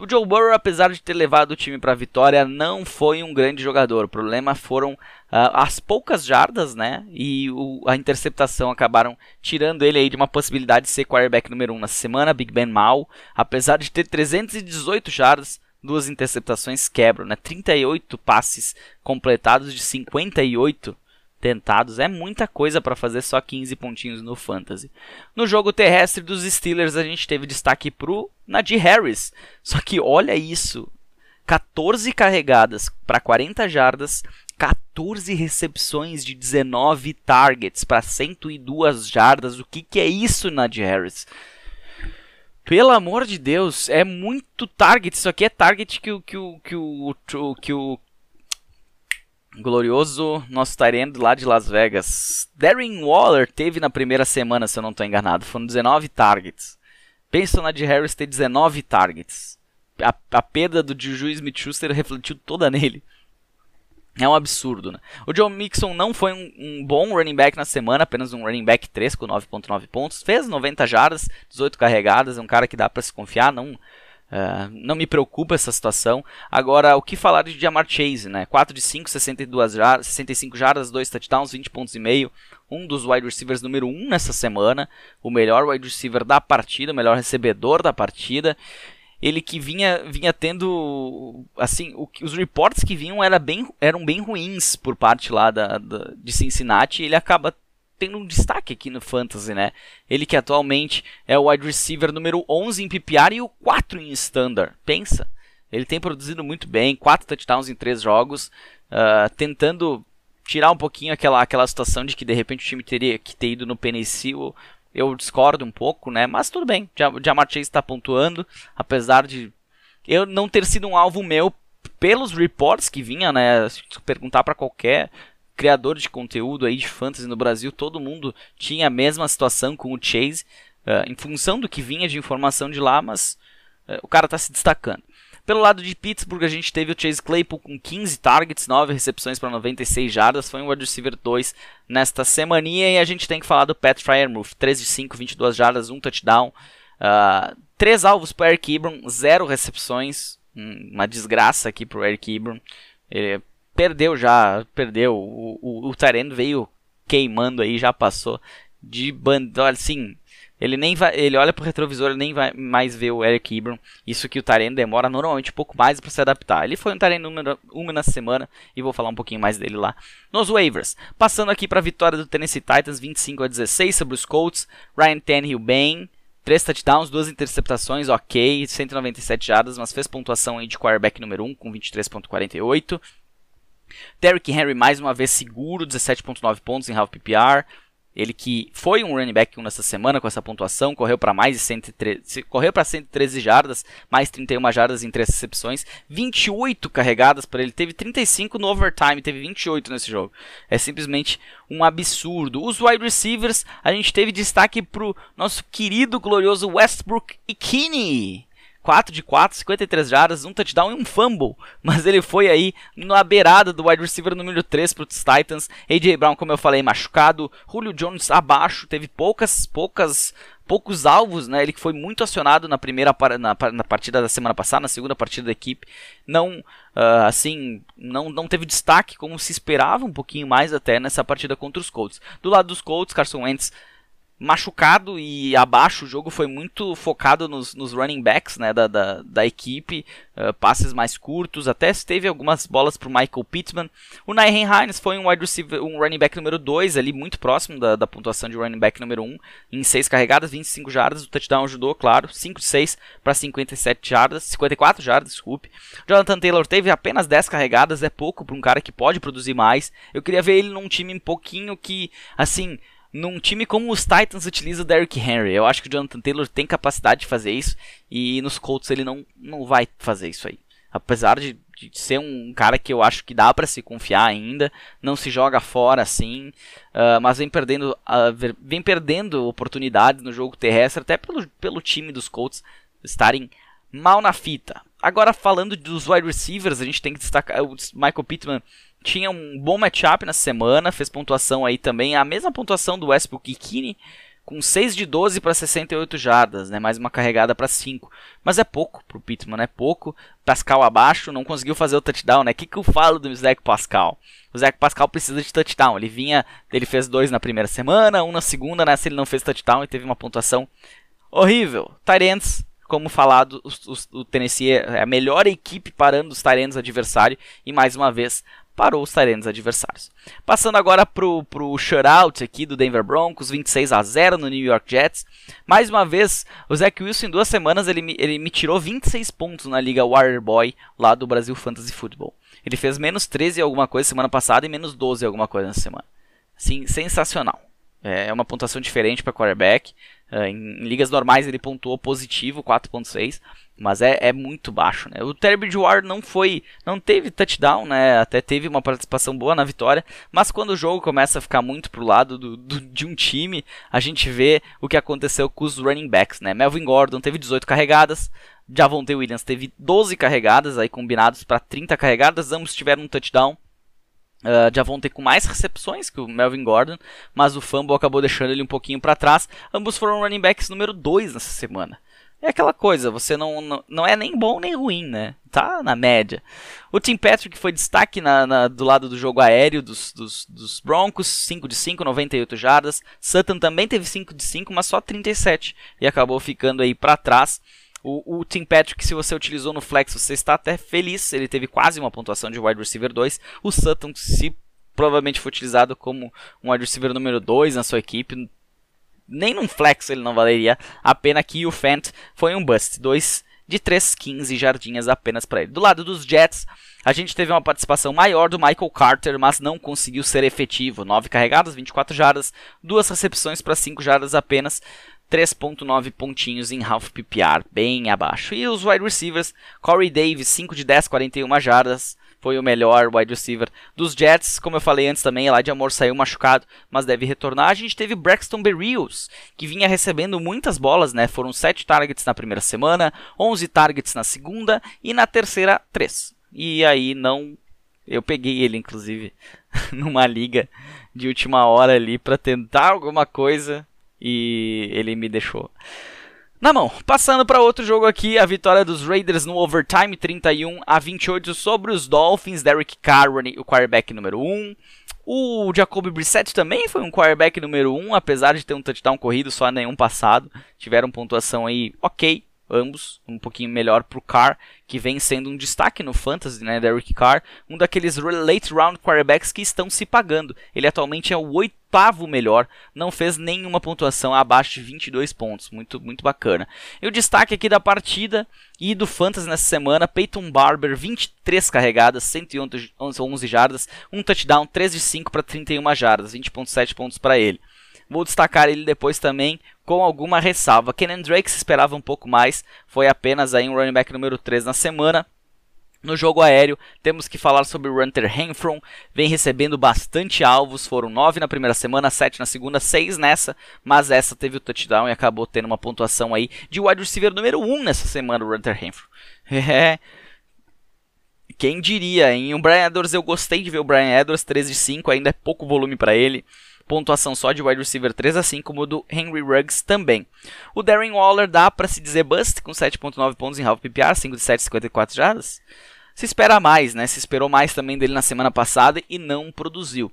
O Joe Burrow, apesar de ter levado o time para a vitória, não foi um grande jogador. O problema foram uh, as poucas jardas, né? E o, a interceptação acabaram tirando ele aí de uma possibilidade de ser quarterback número 1 um na semana. Big Ben mal, apesar de ter 318 jardas, duas interceptações quebram, né? 38 passes completados de 58 tentados. É muita coisa para fazer só 15 pontinhos no Fantasy. No jogo terrestre dos Steelers, a gente teve destaque pro Najee Harris. Só que olha isso: 14 carregadas para 40 jardas, 14 recepções de 19 targets para 102 jardas. O que, que é isso, Najee Harris? Pelo amor de Deus, é muito target. Isso aqui é target que o que o que o, que o glorioso nosso Tyrande lá de Las Vegas. Darren Waller teve na primeira semana, se eu não estou enganado, foram 19 targets. Pensa na de Harris ter 19 targets. A, a perda do Juju Smith-Schuster refletiu toda nele. É um absurdo, né? O John Mixon não foi um, um, bom running back na semana, apenas um running back 3 com 9.9 pontos. Fez 90 jardas, 18 carregadas, é um cara que dá para se confiar, não Uh, não me preocupa essa situação. Agora, o que falar de Jamar Chase, né? 4 de 5, 62 jardas, 65 jardas, 2 touchdowns, 20 pontos e meio. Um dos wide receivers número 1 nessa semana. O melhor wide receiver da partida, o melhor recebedor da partida. Ele que vinha, vinha tendo. Assim, o, os reports que vinham era bem, eram bem ruins por parte lá da, da de Cincinnati. ele acaba tendo um destaque aqui no Fantasy, né? Ele que atualmente é o wide receiver número 11 em PPR e o 4 em Standard. Pensa, ele tem produzido muito bem, 4 touchdowns em 3 jogos, uh, tentando tirar um pouquinho aquela, aquela situação de que de repente o time teria que ter ido no Penicil. Eu discordo um pouco, né? Mas tudo bem. Jamar Chase está pontuando, apesar de eu não ter sido um alvo meu pelos reports que vinha, né? Se perguntar para qualquer criador de conteúdo aí de fantasy no Brasil, todo mundo tinha a mesma situação com o Chase, uh, em função do que vinha de informação de lá, mas uh, o cara está se destacando. Pelo lado de Pittsburgh, a gente teve o Chase Claypool com 15 targets, 9 recepções para 96 jardas, foi um wide receiver 2 nesta semaninha, e a gente tem que falar do Pat Fryermuth, 13 de 5, 22 jardas, 1 touchdown, uh, ah, 3 alvos para Eric Ebron, 0 recepções, uma desgraça aqui para o Eric Ebron, ele perdeu já, perdeu, o, o, o veio queimando aí, já passou de banda, assim, ele nem vai, ele olha pro retrovisor, ele nem vai mais ver o Eric Ebron. Isso que o Tareno demora normalmente um pouco mais para se adaptar. Ele foi um Tareno número 1 na semana e vou falar um pouquinho mais dele lá. Nos waivers, passando aqui para vitória do Tennessee Titans 25 a 16 sobre os Colts. Ryan Tannehill bem, 3 touchdowns, 2 interceptações, ok, 197 jardas, mas fez pontuação aí de quarterback número 1 com 23.48. Derrick Henry mais uma vez seguro, 17.9 pontos em half PPR. Ele que foi um running back nessa semana com essa pontuação, correu para mais de 113, correu para 113 jardas, mais 31 jardas em 3 recepções, 28 carregadas para ele, teve 35 no overtime, teve 28 nesse jogo. É simplesmente um absurdo. Os wide receivers, a gente teve destaque pro nosso querido glorioso Westbrook Ikini. 4 de 4, 53 jardas, um touchdown e um fumble. Mas ele foi aí na beirada do wide receiver número 3 para os Titans. AJ Brown, como eu falei, machucado. Julio Jones abaixo, teve poucas, poucas, poucos alvos, né? Ele foi muito acionado na primeira na, na partida da semana passada, na segunda partida da equipe. Não, uh, assim, não, não teve destaque como se esperava, um pouquinho mais até nessa partida contra os Colts. Do lado dos Colts, Carson Wentz machucado e abaixo. O jogo foi muito focado nos, nos running backs né, da, da, da equipe, uh, passes mais curtos. Até teve algumas bolas para Michael Pittman. O Nyhen Hines foi um wide receiver, um running back número 2, ali muito próximo da, da pontuação de running back número 1, um, em 6 carregadas, 25 jardas. O touchdown ajudou, claro, 5 de 6 para 57 jardas, 54 jardas, desculpe. Jonathan Taylor teve apenas 10 carregadas, é pouco para um cara que pode produzir mais. Eu queria ver ele num time um pouquinho que, assim, num time como os Titans utiliza o Derrick Henry. Eu acho que o Jonathan Taylor tem capacidade de fazer isso e nos Colts ele não, não vai fazer isso aí. Apesar de, de ser um cara que eu acho que dá para se confiar ainda, não se joga fora assim, uh, mas vem perdendo, uh, vem perdendo oportunidades no jogo terrestre, até pelo, pelo time dos Colts estarem mal na fita. Agora falando dos wide receivers, a gente tem que destacar o Michael Pittman tinha um bom matchup na semana, fez pontuação aí também, a mesma pontuação do Westbrook e Kine, com 6 de 12 para 68 jardas, né? Mais uma carregada para 5. Mas é pouco pro Pittman, é pouco. Pascal abaixo, não conseguiu fazer o touchdown, né? O que, que eu falo do Zach Pascal? O Zach Pascal precisa de touchdown. Ele vinha, ele fez dois na primeira semana, um na segunda, nessa ele não fez touchdown e teve uma pontuação horrível. Tyrants, como falado, os, o Tennessee é a melhor equipe parando os Tyrants adversário e mais uma vez parou os Tyrants adversários. Passando agora pro, pro shutout aqui do Denver Broncos, 26 a 0 no New York Jets. Mais uma vez, o Zach Wilson em duas semanas ele, ele me tirou 26 pontos na liga Warrior Boy lá do Brasil Fantasy Football. Ele fez menos 13 alguma coisa semana passada e menos 12 alguma coisa na semana. Assim, sensacional. É, é uma pontuação diferente para quarterback. Em, em, ligas normais ele pontuou positivo, 4.6, mas é, é, muito baixo, né? O Terry Bridgewater não foi, não teve touchdown, né? Até teve uma participação boa na vitória, mas quando o jogo começa a ficar muito pro lado do, do, de um time, a gente vê o que aconteceu com os running backs, né? Melvin Gordon teve 18 carregadas, Javonte Williams teve 12 carregadas, aí combinados para 30 carregadas, ambos tiveram um touchdown. Uh, ter com mais recepções que o Melvin Gordon, mas o fumble acabou deixando ele um pouquinho para trás. Ambos foram running backs número 2 nessa semana. É aquela coisa, você não, não, não é nem bom nem ruim, né? Tá na média. O Tim Patrick foi destaque na, na, do lado do jogo aéreo dos, dos, dos, Broncos, 5 de 5, 98 jardas. Sutton também teve 5 de 5, mas só 37 e acabou ficando aí para trás. O, o Tim Patrick, se você utilizou no flex, você está até feliz. Ele teve quase uma pontuação de wide receiver 2. O Sutton, se provavelmente foi utilizado como um wide receiver número 2 na sua equipe, nem num flex ele não valeria. A pena que o Fant foi um bust. 2 de 3, 15 jardinhas apenas para ele. Do lado dos Jets, A gente teve uma participação maior do Michael Carter, mas não conseguiu ser efetivo. 9 carregadas, 24 jardas, duas recepções para 5 jardas apenas. 3.9 pontinhos em half PPR, bem abaixo. E os wide receivers, Corey Davis, 5 de 10, 41 jardas, foi o melhor wide receiver dos Jets. Como eu falei antes também, Elijah Amor saiu machucado, mas deve retornar. A gente teve Braxton Berrios, que vinha recebendo muitas bolas, né? Foram 7 targets na primeira semana, 11 targets na segunda e na terceira 3. E aí não eu peguei ele inclusive (laughs) numa liga de última hora ali para tentar alguma coisa e ele me deixou na mão. Passando para outro jogo aqui, a vitória dos Raiders no overtime 31 a 28 sobre os Dolphins, Derek Carr, o quarterback número 1. O Jacoby Brissett também foi um quarterback número 1, apesar de ter um touchdown corrido só nenhum passado. Tiveram pontuação aí ok, ambos, um pouquinho melhor para o Carr, que vem sendo um destaque no Fantasy, né, Derek Carr, um daqueles late round quarterbacks que estão se pagando. Ele atualmente é o oitavo melhor, não fez nenhuma pontuação abaixo de 22 pontos, muito muito bacana. E o destaque aqui da partida e do Fantasy nessa semana, Peyton Barber, 23 carregadas, 111 jardas, um touchdown, 3 de 5 para 31 jardas, 20.7 pontos para ele. Vou destacar ele depois também com alguma ressalva. Kenan Drake se esperava um pouco mais, foi apenas aí um running back número 3 na semana. No jogo aéreo, temos que falar sobre o Runter Renfron, vem recebendo bastante alvos, foram 9 na primeira semana, 7 na segunda, 6 nessa, mas essa teve o touchdown e acabou tendo uma pontuação aí de wide receiver número 1 nessa semana, o Runter Renfron. (laughs) É... Quem diria, hein? O Brian Edwards, eu gostei de ver o Brian Edwards, 13 de 5, ainda é pouco volume para ele pontuação só de wide receiver 3, assim como do Henry Ruggs também. O Darren Waller dá para se dizer bust, com 7.9 pontos em half PPR, 5 de 7, 54 jardas. Se espera mais, né? Se esperou mais também dele na semana passada e não produziu.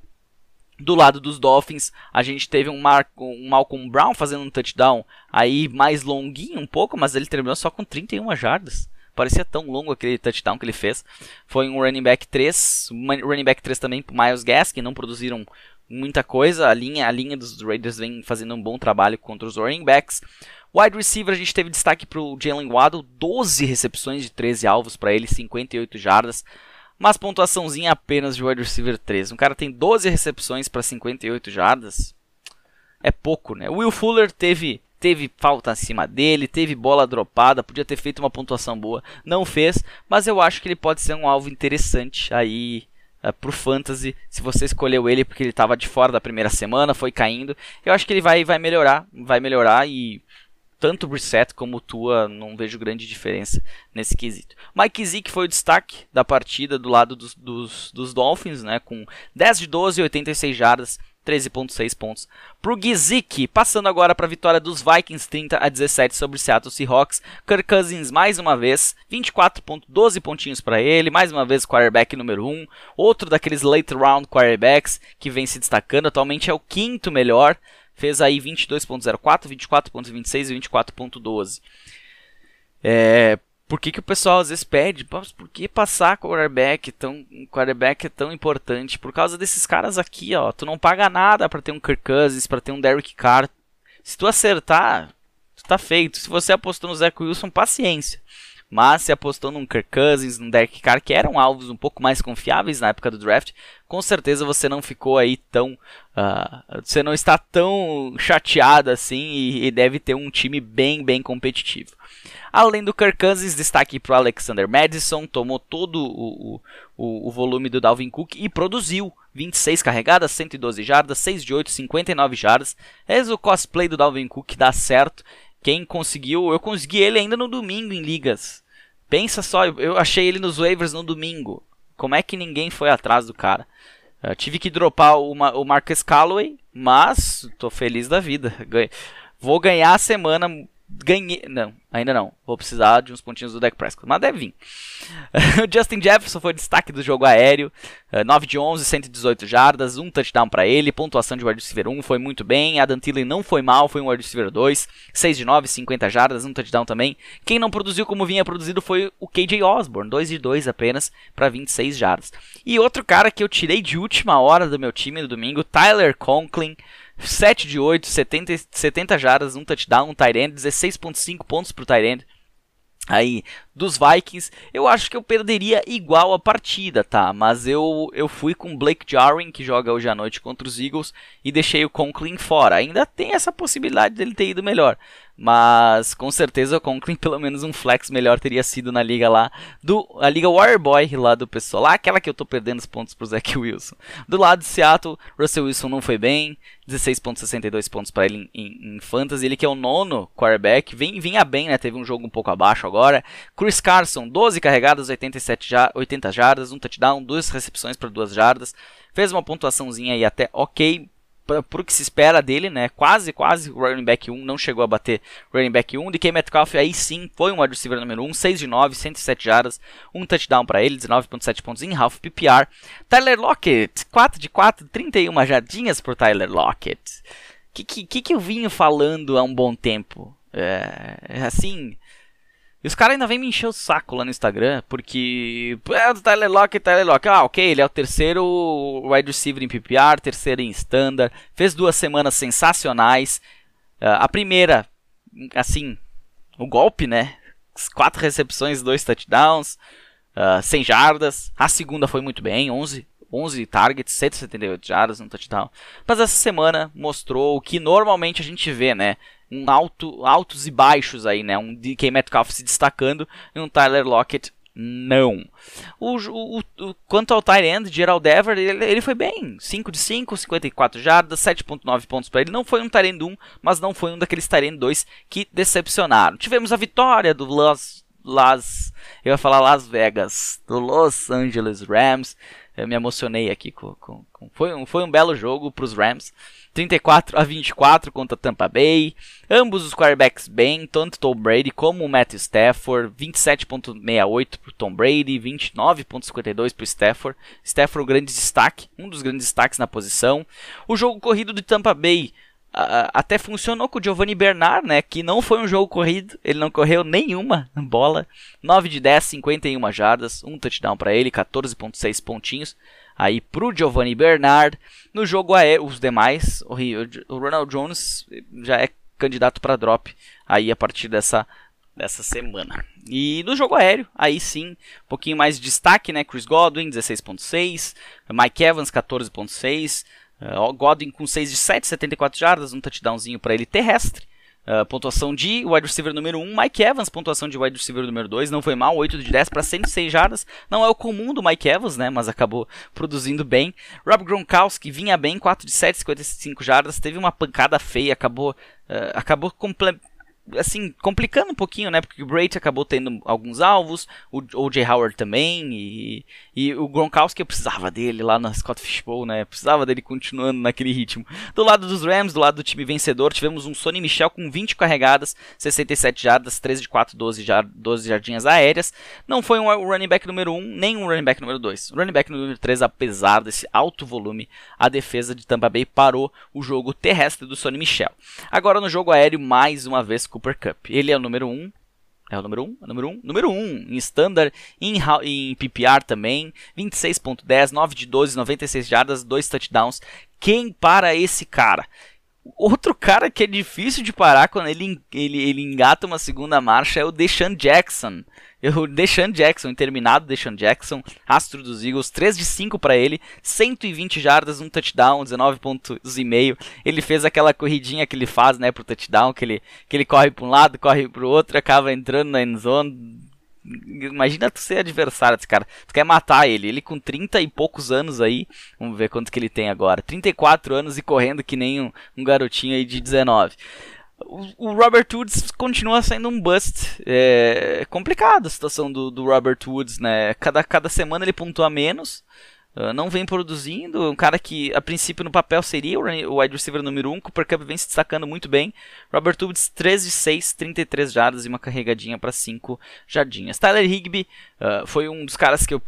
Do lado dos Dolphins, a gente teve um, um Malcolm Brown fazendo um touchdown aí mais longuinho um pouco, mas ele terminou só com 31 jardas. Parecia tão longo aquele touchdown que ele fez. Foi um running back 3, um running back 3 também para Miles Gas, que não produziram muita coisa. A linha, a linha dos Raiders vem fazendo um bom trabalho contra os running backs. Wide receiver, a gente teve destaque para o Jalen Waddle, 12 recepções de 13 alvos para ele, 58 jardas. Mas pontuaçãozinha apenas de wide receiver 3. Um cara tem 12 recepções para 58 jardas. É pouco, né? Will Fuller teve teve falta acima dele, teve bola dropada, podia ter feito uma pontuação boa, não fez, mas eu acho que ele pode ser um alvo interessante aí uh, pro Fantasy, se você escolheu ele porque ele estava de fora da primeira semana, foi caindo, eu acho que ele vai, vai melhorar, vai melhorar e tanto o Brissett como o Tua não vejo grande diferença nesse quesito. Mike Zick foi o destaque da partida do lado dos, dos, dos Dolphins, né, com 10 de 12 e 86 jardas, 13.6 pontos para o Gizik. Passando agora para a vitória dos Vikings 30 a 17 sobre o Seattle Seahawks. Kirk Cousins mais uma vez, 24.12 pontinhos para ele, mais uma vez quarterback número 1, outro daqueles late round quarterbacks que vem se destacando, atualmente é o quinto melhor, fez aí 22.04, 24.26 e 24.12. É, por que, que o pessoal às vezes pede? Por que passar quarterback tão quarterback é tão importante? Por causa desses caras aqui, ó. Tu não paga nada para ter um Kirk Cousins, para ter um Derek Carr. Se tu acertar, tu tá feito. Se você apostou no Zach Wilson, paciência. Mas se apostou num Kirk Cousins, num Derek Carr, que eram alvos um pouco mais confiáveis na época do draft, com certeza você não ficou aí tão. Uh, você não está tão chateado assim e, e deve ter um time bem, bem competitivo. Além do Kirk Cousins, destaque para o Alexander Madison, tomou todo o, o, o, volume do Dalvin Cook e produziu 26 carregadas, 112 jardas, 6 de 8, 59 jardas. É o cosplay do Dalvin Cook dá certo. Quem conseguiu, eu consegui ele ainda no domingo em ligas. Pensa só, eu achei ele nos waivers no domingo. Como é que ninguém foi atrás do cara? Eu tive que dropar uma, o Marcus Calloway, mas tô feliz da vida. (laughs) Vou ganhar a semana ganhei. Não, ainda não. Vou precisar de uns pontinhos do deck Prescott, mas deve vir. (laughs) o Justin Jefferson foi destaque do jogo aéreo. 9 de 11, 118 jardas, um touchdown para ele. Pontuação de wide receiver 1 foi muito bem. Adam Thielen não foi mal, foi um wide receiver 2. 6 de 9, 50 jardas, um touchdown também. Quem não produziu como vinha produzido foi o KJ Osborne, 2 de 2 apenas para 26 jardas. E outro cara que eu tirei de última hora do meu time no domingo, Tyler Conklin. 7 de 8, 70, 70 jardas, um touchdown, um tight end, 16.5 pontos pro tight end. Aí, dos Vikings, eu acho que eu perderia igual a partida, tá? Mas eu, eu fui com Blake Jarwin, que joga hoje à noite contra os Eagles, e deixei o Conklin fora. Ainda tem essa possibilidade dele ter ido melhor. Mas com certeza o Conklin, (laughs) pelo menos um flex melhor teria sido na liga lá do a liga Warboy lá do pessoal, lá aquela que eu tô perdendo os pontos pro Zach Wilson. Do lado de Seattle, Russell Wilson não foi bem, 16.62 pontos para ele em, em, fantasy, ele que é o nono quarterback, vem, vinha bem, né? Teve um jogo um pouco abaixo agora. Chris Carson, 12 carregadas, 87 ja 80 jardas, um touchdown, duas recepções para duas jardas. Fez uma pontuaçãozinha aí até OK, para o que se espera dele, né? Quase, quase o running back 1 não chegou a bater running back 1. DK Metcalf aí sim foi um wide receiver número 1, 6 de 9, 107 jardas, um touchdown para ele, 19.7 pontos em half PPR. Tyler Lockett, 4 de 4, 31 jardinhas por Tyler Lockett. Que que, que que eu vinha falando há um bom tempo? É, assim, e os caras ainda vêm me encher o saco lá no Instagram, porque. É do Tyler Tyler. Ah, ok, ele é o terceiro wide receiver em PPR, terceiro em standard. Fez duas semanas sensacionais. Uh, a primeira, assim, o golpe, né? Quatro recepções, dois touchdowns, uh, 100 jardas. A segunda foi muito bem, 11, 11 targets, 178 jardas, um touchdown. Mas essa semana mostrou o que normalmente a gente vê, né? Um alto, altos e baixos aí, né? Um DK Metcalf se destacando e um Tyler Lockett não. O, o, o, quanto ao tight end, Gerald Ever, ele, ele, foi bem. 5 de 5, 54 jardas, 7.9 pontos para ele. Não foi um tight end 1, mas não foi um daqueles tight end 2 que decepcionaram. Tivemos a vitória do Las, Las eu ia falar Las Vegas, do Los Angeles Rams. Eu me emocionei aqui com, com, com foi, um, foi um belo jogo para os Rams. 34 a 24 contra Tampa Bay. Ambos os quarterbacks bem, tanto Tom Brady como o Matthew Stafford. 27.68 para Tom Brady, 29.52 para Stafford. Stafford o grande destaque, um dos grandes destaques na posição. O jogo corrido de Tampa Bay até funcionou com o Giovanni Bernard, né? Que não foi um jogo corrido, ele não correu nenhuma bola. 9 de 10, 51 jardas, um touchdown para ele, 14.6 pontinhos aí pro Giovanni Bernard. No jogo aéreo, os demais, o, Ronald Jones já é candidato para drop aí a partir dessa, dessa semana. E no jogo aéreo, aí sim, um pouquinho mais de destaque, né? Chris Godwin, 16.6, Mike Evans, 14.6, uh, Godwin com 6 de 7, 74 jardas, um touchdownzinho para ele terrestre. Uh, pontuação de wide receiver número 1, Mike Evans, pontuação de wide receiver número 2, não foi mal, 8 de 10 para 106 jardas, não é o comum do Mike Evans, né, mas acabou produzindo bem. Rob Gronkowski vinha bem, 4 de 7, 55 jardas, teve uma pancada feia, acabou, uh, acabou comple assim, complicando um pouquinho, né? Porque o Brady acabou tendo alguns alvos, o O.J. Howard também, e, e o Gronkowski eu precisava dele lá na Scott Fishbowl, né? precisava dele continuando naquele ritmo. Do lado dos Rams, do lado do time vencedor, tivemos um Sonny Michel com 20 carregadas, 67 jardas, 13 de 4, 12, jar, 12 jardinhas aéreas. Não foi um running back número 1, nem um running back número 2. Running back número 3, apesar desse alto volume, a defesa de Tampa Bay parou o jogo terrestre do Sonny Michel. Agora no jogo aéreo, mais uma vez, Cooper Cup. Ele é o número 1. É o número 1? É o número 1? Número 1 em standard, em, em PPR também. 26.10, 9 de 12, 96 jardas, 2 touchdowns. Quem para esse cara? Outro cara que é difícil de parar quando ele, ele, ele engata uma segunda marcha é o Deshaun Jackson. O (laughs) Deshaun Jackson, terminado Deshaun Jackson, astro dos Eagles, 3 de 5 para ele, 120 jardas, um touchdown, 19 pontos e meio. Ele fez aquela corridinha que ele faz, né, pro touchdown, que ele, que ele corre para um lado, corre para o outro, acaba entrando na endzone. Imagina tu ser adversário desse cara. Tu quer matar ele. Ele com 30 e poucos anos aí. Vamos ver quanto que ele tem agora. 34 anos e correndo que nem um, um garotinho aí de 19 o, Robert Woods continua sendo um bust. É complicado a situação do, do Robert Woods, né? Cada, cada semana ele pontua menos. Uh, não vem produzindo. Um cara que, a princípio, no papel seria o wide receiver número 1. Um, Cooper Cup vem se destacando muito bem. Robert Woods, 3 de 6, 33 jardas e uma carregadinha para 5 jardinhas. Tyler Higby uh, foi um dos caras que eu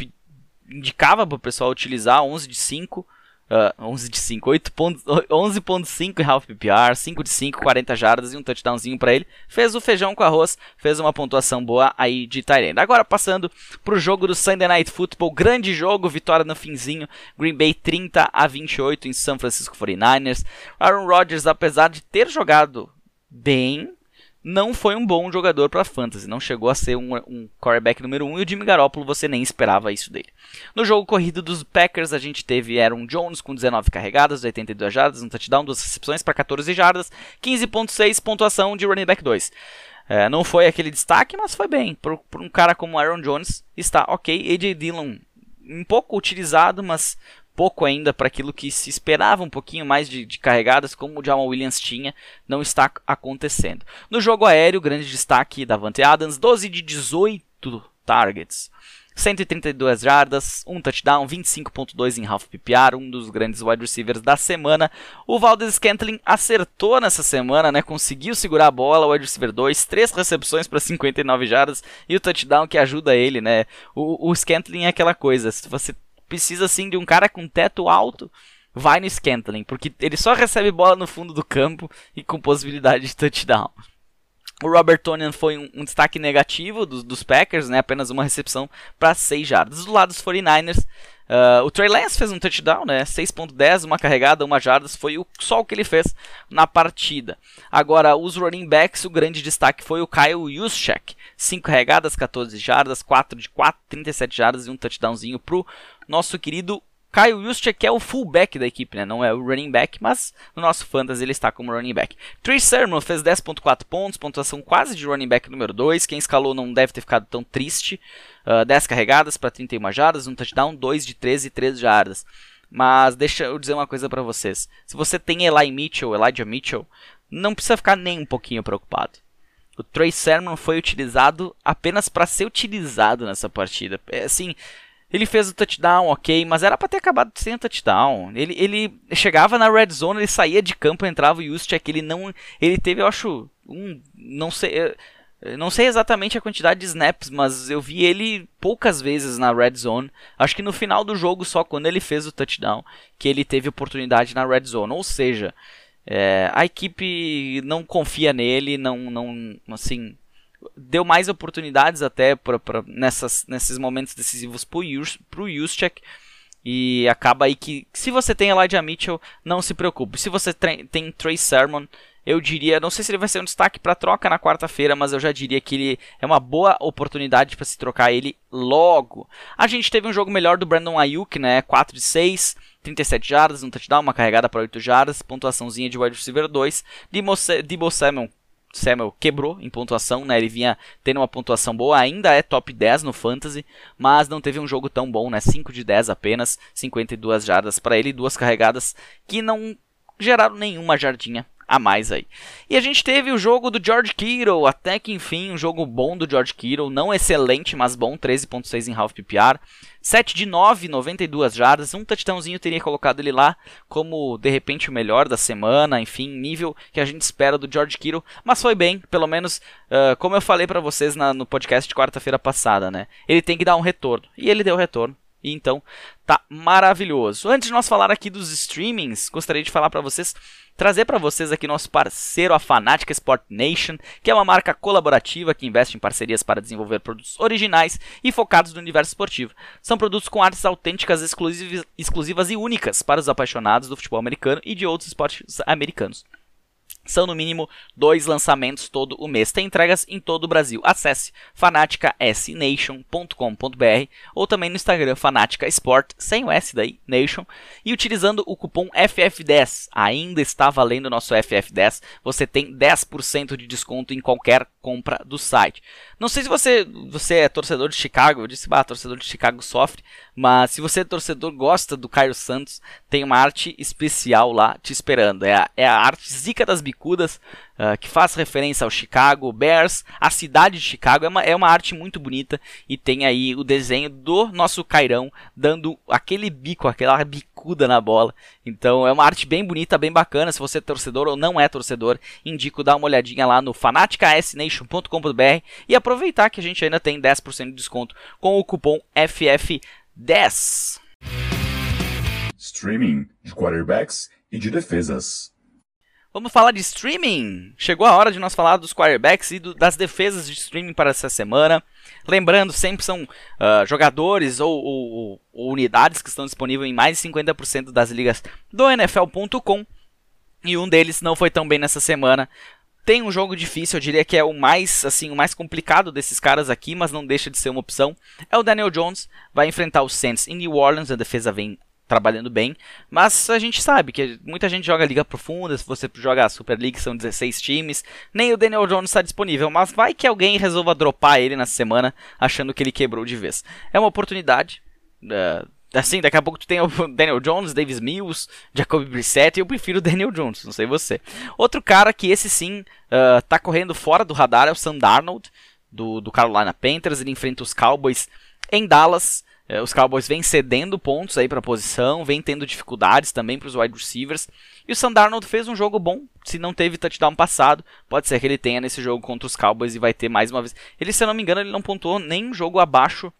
indicava para o pessoal utilizar, 11 de 5. Uh, ah, 11 de 5, 11.5 em half PPR, 5 de 5, 40 jardas e um touchdownzinho para ele. Fez o feijão com arroz, fez uma pontuação boa aí de Tyrande. Agora passando pro jogo do Sunday Night Football, grande jogo, vitória no finzinho, Green Bay 30 a 28 em San Francisco 49ers. Aaron Rodgers, apesar de ter jogado bem, não foi um bom jogador para fantasy, não chegou a ser um, um quarterback número 1 um, e o Jimmy Garoppolo você nem esperava isso dele. No jogo corrido dos Packers a gente teve Aaron Jones com 19 carregadas, 82 jardas, um touchdown, duas recepções para 14 jardas, 15.6 pontuação de running back 2. É, não foi aquele destaque, mas foi bem. Por um cara como Aaron Jones, está ok. AJ Dillon um pouco utilizado, mas pouco ainda para aquilo que se esperava um pouquinho mais de, de, carregadas, como o Jamal Williams tinha, não está acontecendo. No jogo aéreo, grande destaque da Vante Adams, 12 de 18 targets. 132 jardas, um touchdown, 25.2 em half PPR, um dos grandes wide receivers da semana. O Valdez Scantling acertou nessa semana, né? Conseguiu segurar a bola, wide receiver 2, três recepções para 59 jardas e o touchdown que ajuda ele, né? O, o Scantling é aquela coisa, se você precisa assim de um cara com teto alto, vai no Scantling, porque ele só recebe bola no fundo do campo e com possibilidade de touchdown. O Robert Tonian foi um, um destaque negativo dos, dos, Packers, né? apenas uma recepção para 6 jardas. Do lado dos 49ers, uh, o Trey Lance fez um touchdown, né? 6.10, uma carregada, uma jardas, foi o, só o que ele fez na partida. Agora, os running backs, o grande destaque foi o Kyle Juszczyk. 5 carregadas, 14 jardas, 4 de 4, 37 jardas e um touchdownzinho pro nosso querido Kyle Juszczyk é o fullback da equipe, né? Não é o running back, mas no nosso fantasy ele está como running back. Trey Sermon fez 10.4 pontos, pontuação quase de running back número 2. Quem escalou não deve ter ficado tão triste. Uh, ah, 10 carregadas para 31 jardas, um touchdown, 2 de 13 e 13 jardas. Mas deixa eu dizer uma coisa para vocês. Se você tem Eli Mitchell, Elijah Mitchell, não precisa ficar nem um pouquinho preocupado. O Trey Sermon foi utilizado apenas para ser utilizado nessa partida. É, assim, ele fez o touchdown, ok, mas era para ter acabado sem o touchdown. Ele, ele chegava na red zone, ele saía de campo, entrava o Juszczyk, ele não, ele teve, eu acho, um, não sei, não sei exatamente a quantidade de snaps, mas eu vi ele poucas vezes na red zone. Acho que no final do jogo só quando ele fez o touchdown que ele teve oportunidade na red zone. Ou seja, é, a equipe não confia nele, não, não, assim, deu mais oportunidades até pra, pra, nessas, nesses momentos decisivos pro, pro Juszczyk. E acaba aí que, se você tem Elijah Mitchell, não se preocupe. Se você tem Trey Sermon, eu diria, não sei se ele vai ser um destaque para troca na quarta-feira, mas eu já diria que ele é uma boa oportunidade para se trocar ele logo. A gente teve um jogo melhor do Brandon Ayuk, né? 4 de 6, 37 jardas, um touchdown, uma carregada para 8 jardas, pontuaçãozinha de wide receiver 2. Debo Samuel Samuel quebrou em pontuação, né? Ele vinha tendo uma pontuação boa, ainda é top 10 no fantasy, mas não teve um jogo tão bom, né? 5 de 10 apenas, 52 jardas para ele, duas carregadas que não geraram nenhuma jardinha a mais aí. E a gente teve o jogo do George Kittle, até que enfim, um jogo bom do George Kittle, não excelente, mas bom, 13.6 em half PPR. 7 de 9, 92 jardas, um touchdownzinho teria colocado ele lá como de repente o melhor da semana, enfim, nível que a gente espera do George Kittle, mas foi bem, pelo menos uh, como eu falei para vocês na, no podcast de quarta-feira passada, né? Ele tem que dar um retorno, e ele deu retorno. E então tá maravilhoso. Antes de nós falar aqui dos streamings, gostaria de falar para vocês trazer para vocês aqui nosso parceiro, a Fanatic Sport Nation, que é uma marca colaborativa que investe em parcerias para desenvolver produtos originais e focados no universo esportivo. São produtos com artes autênticas, exclusivas e únicas para os apaixonados do futebol americano e de outros esportes americanos. São no mínimo dois lançamentos todo o mês. Tem entregas em todo o Brasil. Acesse fanaticasnation.com.br ou também no Instagram Fanatica Sport, sem o S daí, Nation. E utilizando o cupom FF10, ainda está valendo o nosso FF10, você tem 10% de desconto em qualquer compra do site. Não sei se você, você é torcedor de Chicago, eu disse, bah, torcedor de Chicago sofre, mas se você é torcedor, gosta do Caio Santos, tem uma arte especial lá te esperando. É a, é a arte Zica das Uh, que faz referência ao Chicago Bears, a cidade de Chicago. É uma, é uma arte muito bonita e tem aí o desenho do nosso Cairão dando aquele bico, aquela bicuda na bola. Então é uma arte bem bonita, bem bacana. Se você é torcedor ou não é torcedor, indico dar uma olhadinha lá no fanaticasnation.com.br e aproveitar que a gente ainda tem 10% de desconto com o cupom FF10. Streaming de quarterbacks e de defesas. Vamos falar de streaming? Chegou a hora de nós falar dos quarterbacks e do, das defesas de streaming para essa semana. Lembrando, sempre são uh, jogadores ou, ou, ou, unidades que estão disponíveis em mais de 50% das ligas do NFL.com. E um deles não foi tão bem nessa semana. tem um jogo difícil, eu diria que é o mais, assim, o mais complicado desses caras aqui, mas não deixa de ser uma opção. É o Daniel Jones, vai enfrentar o Saints em New Orleans, a defesa vem trabalhando bem, mas a gente sabe que muita gente joga liga profunda, se você joga a Super League são 16 times, nem o Daniel Jones está disponível, mas vai que alguém resolva dropar ele na semana achando que ele quebrou de vez. É uma oportunidade, uh, assim, daqui a pouco tu tem o (laughs) Daniel Jones, Davis Mills, Jacoby Brissett, e eu prefiro o Daniel Jones, não sei você. Outro cara que esse sim uh, tá correndo fora do radar é o Sam Darnold, do, do Carolina Panthers, ele enfrenta os Cowboys em Dallas, os Cowboys vêm cedendo pontos aí para a posição, vêm tendo dificuldades também para os wide receivers. E o Sandarnold fez um jogo bom, se não teve touchdown passado, pode ser que ele tenha nesse jogo contra os Cowboys e vai ter mais uma vez. Ele, se eu não me engano, ele não pontuou nem um jogo abaixo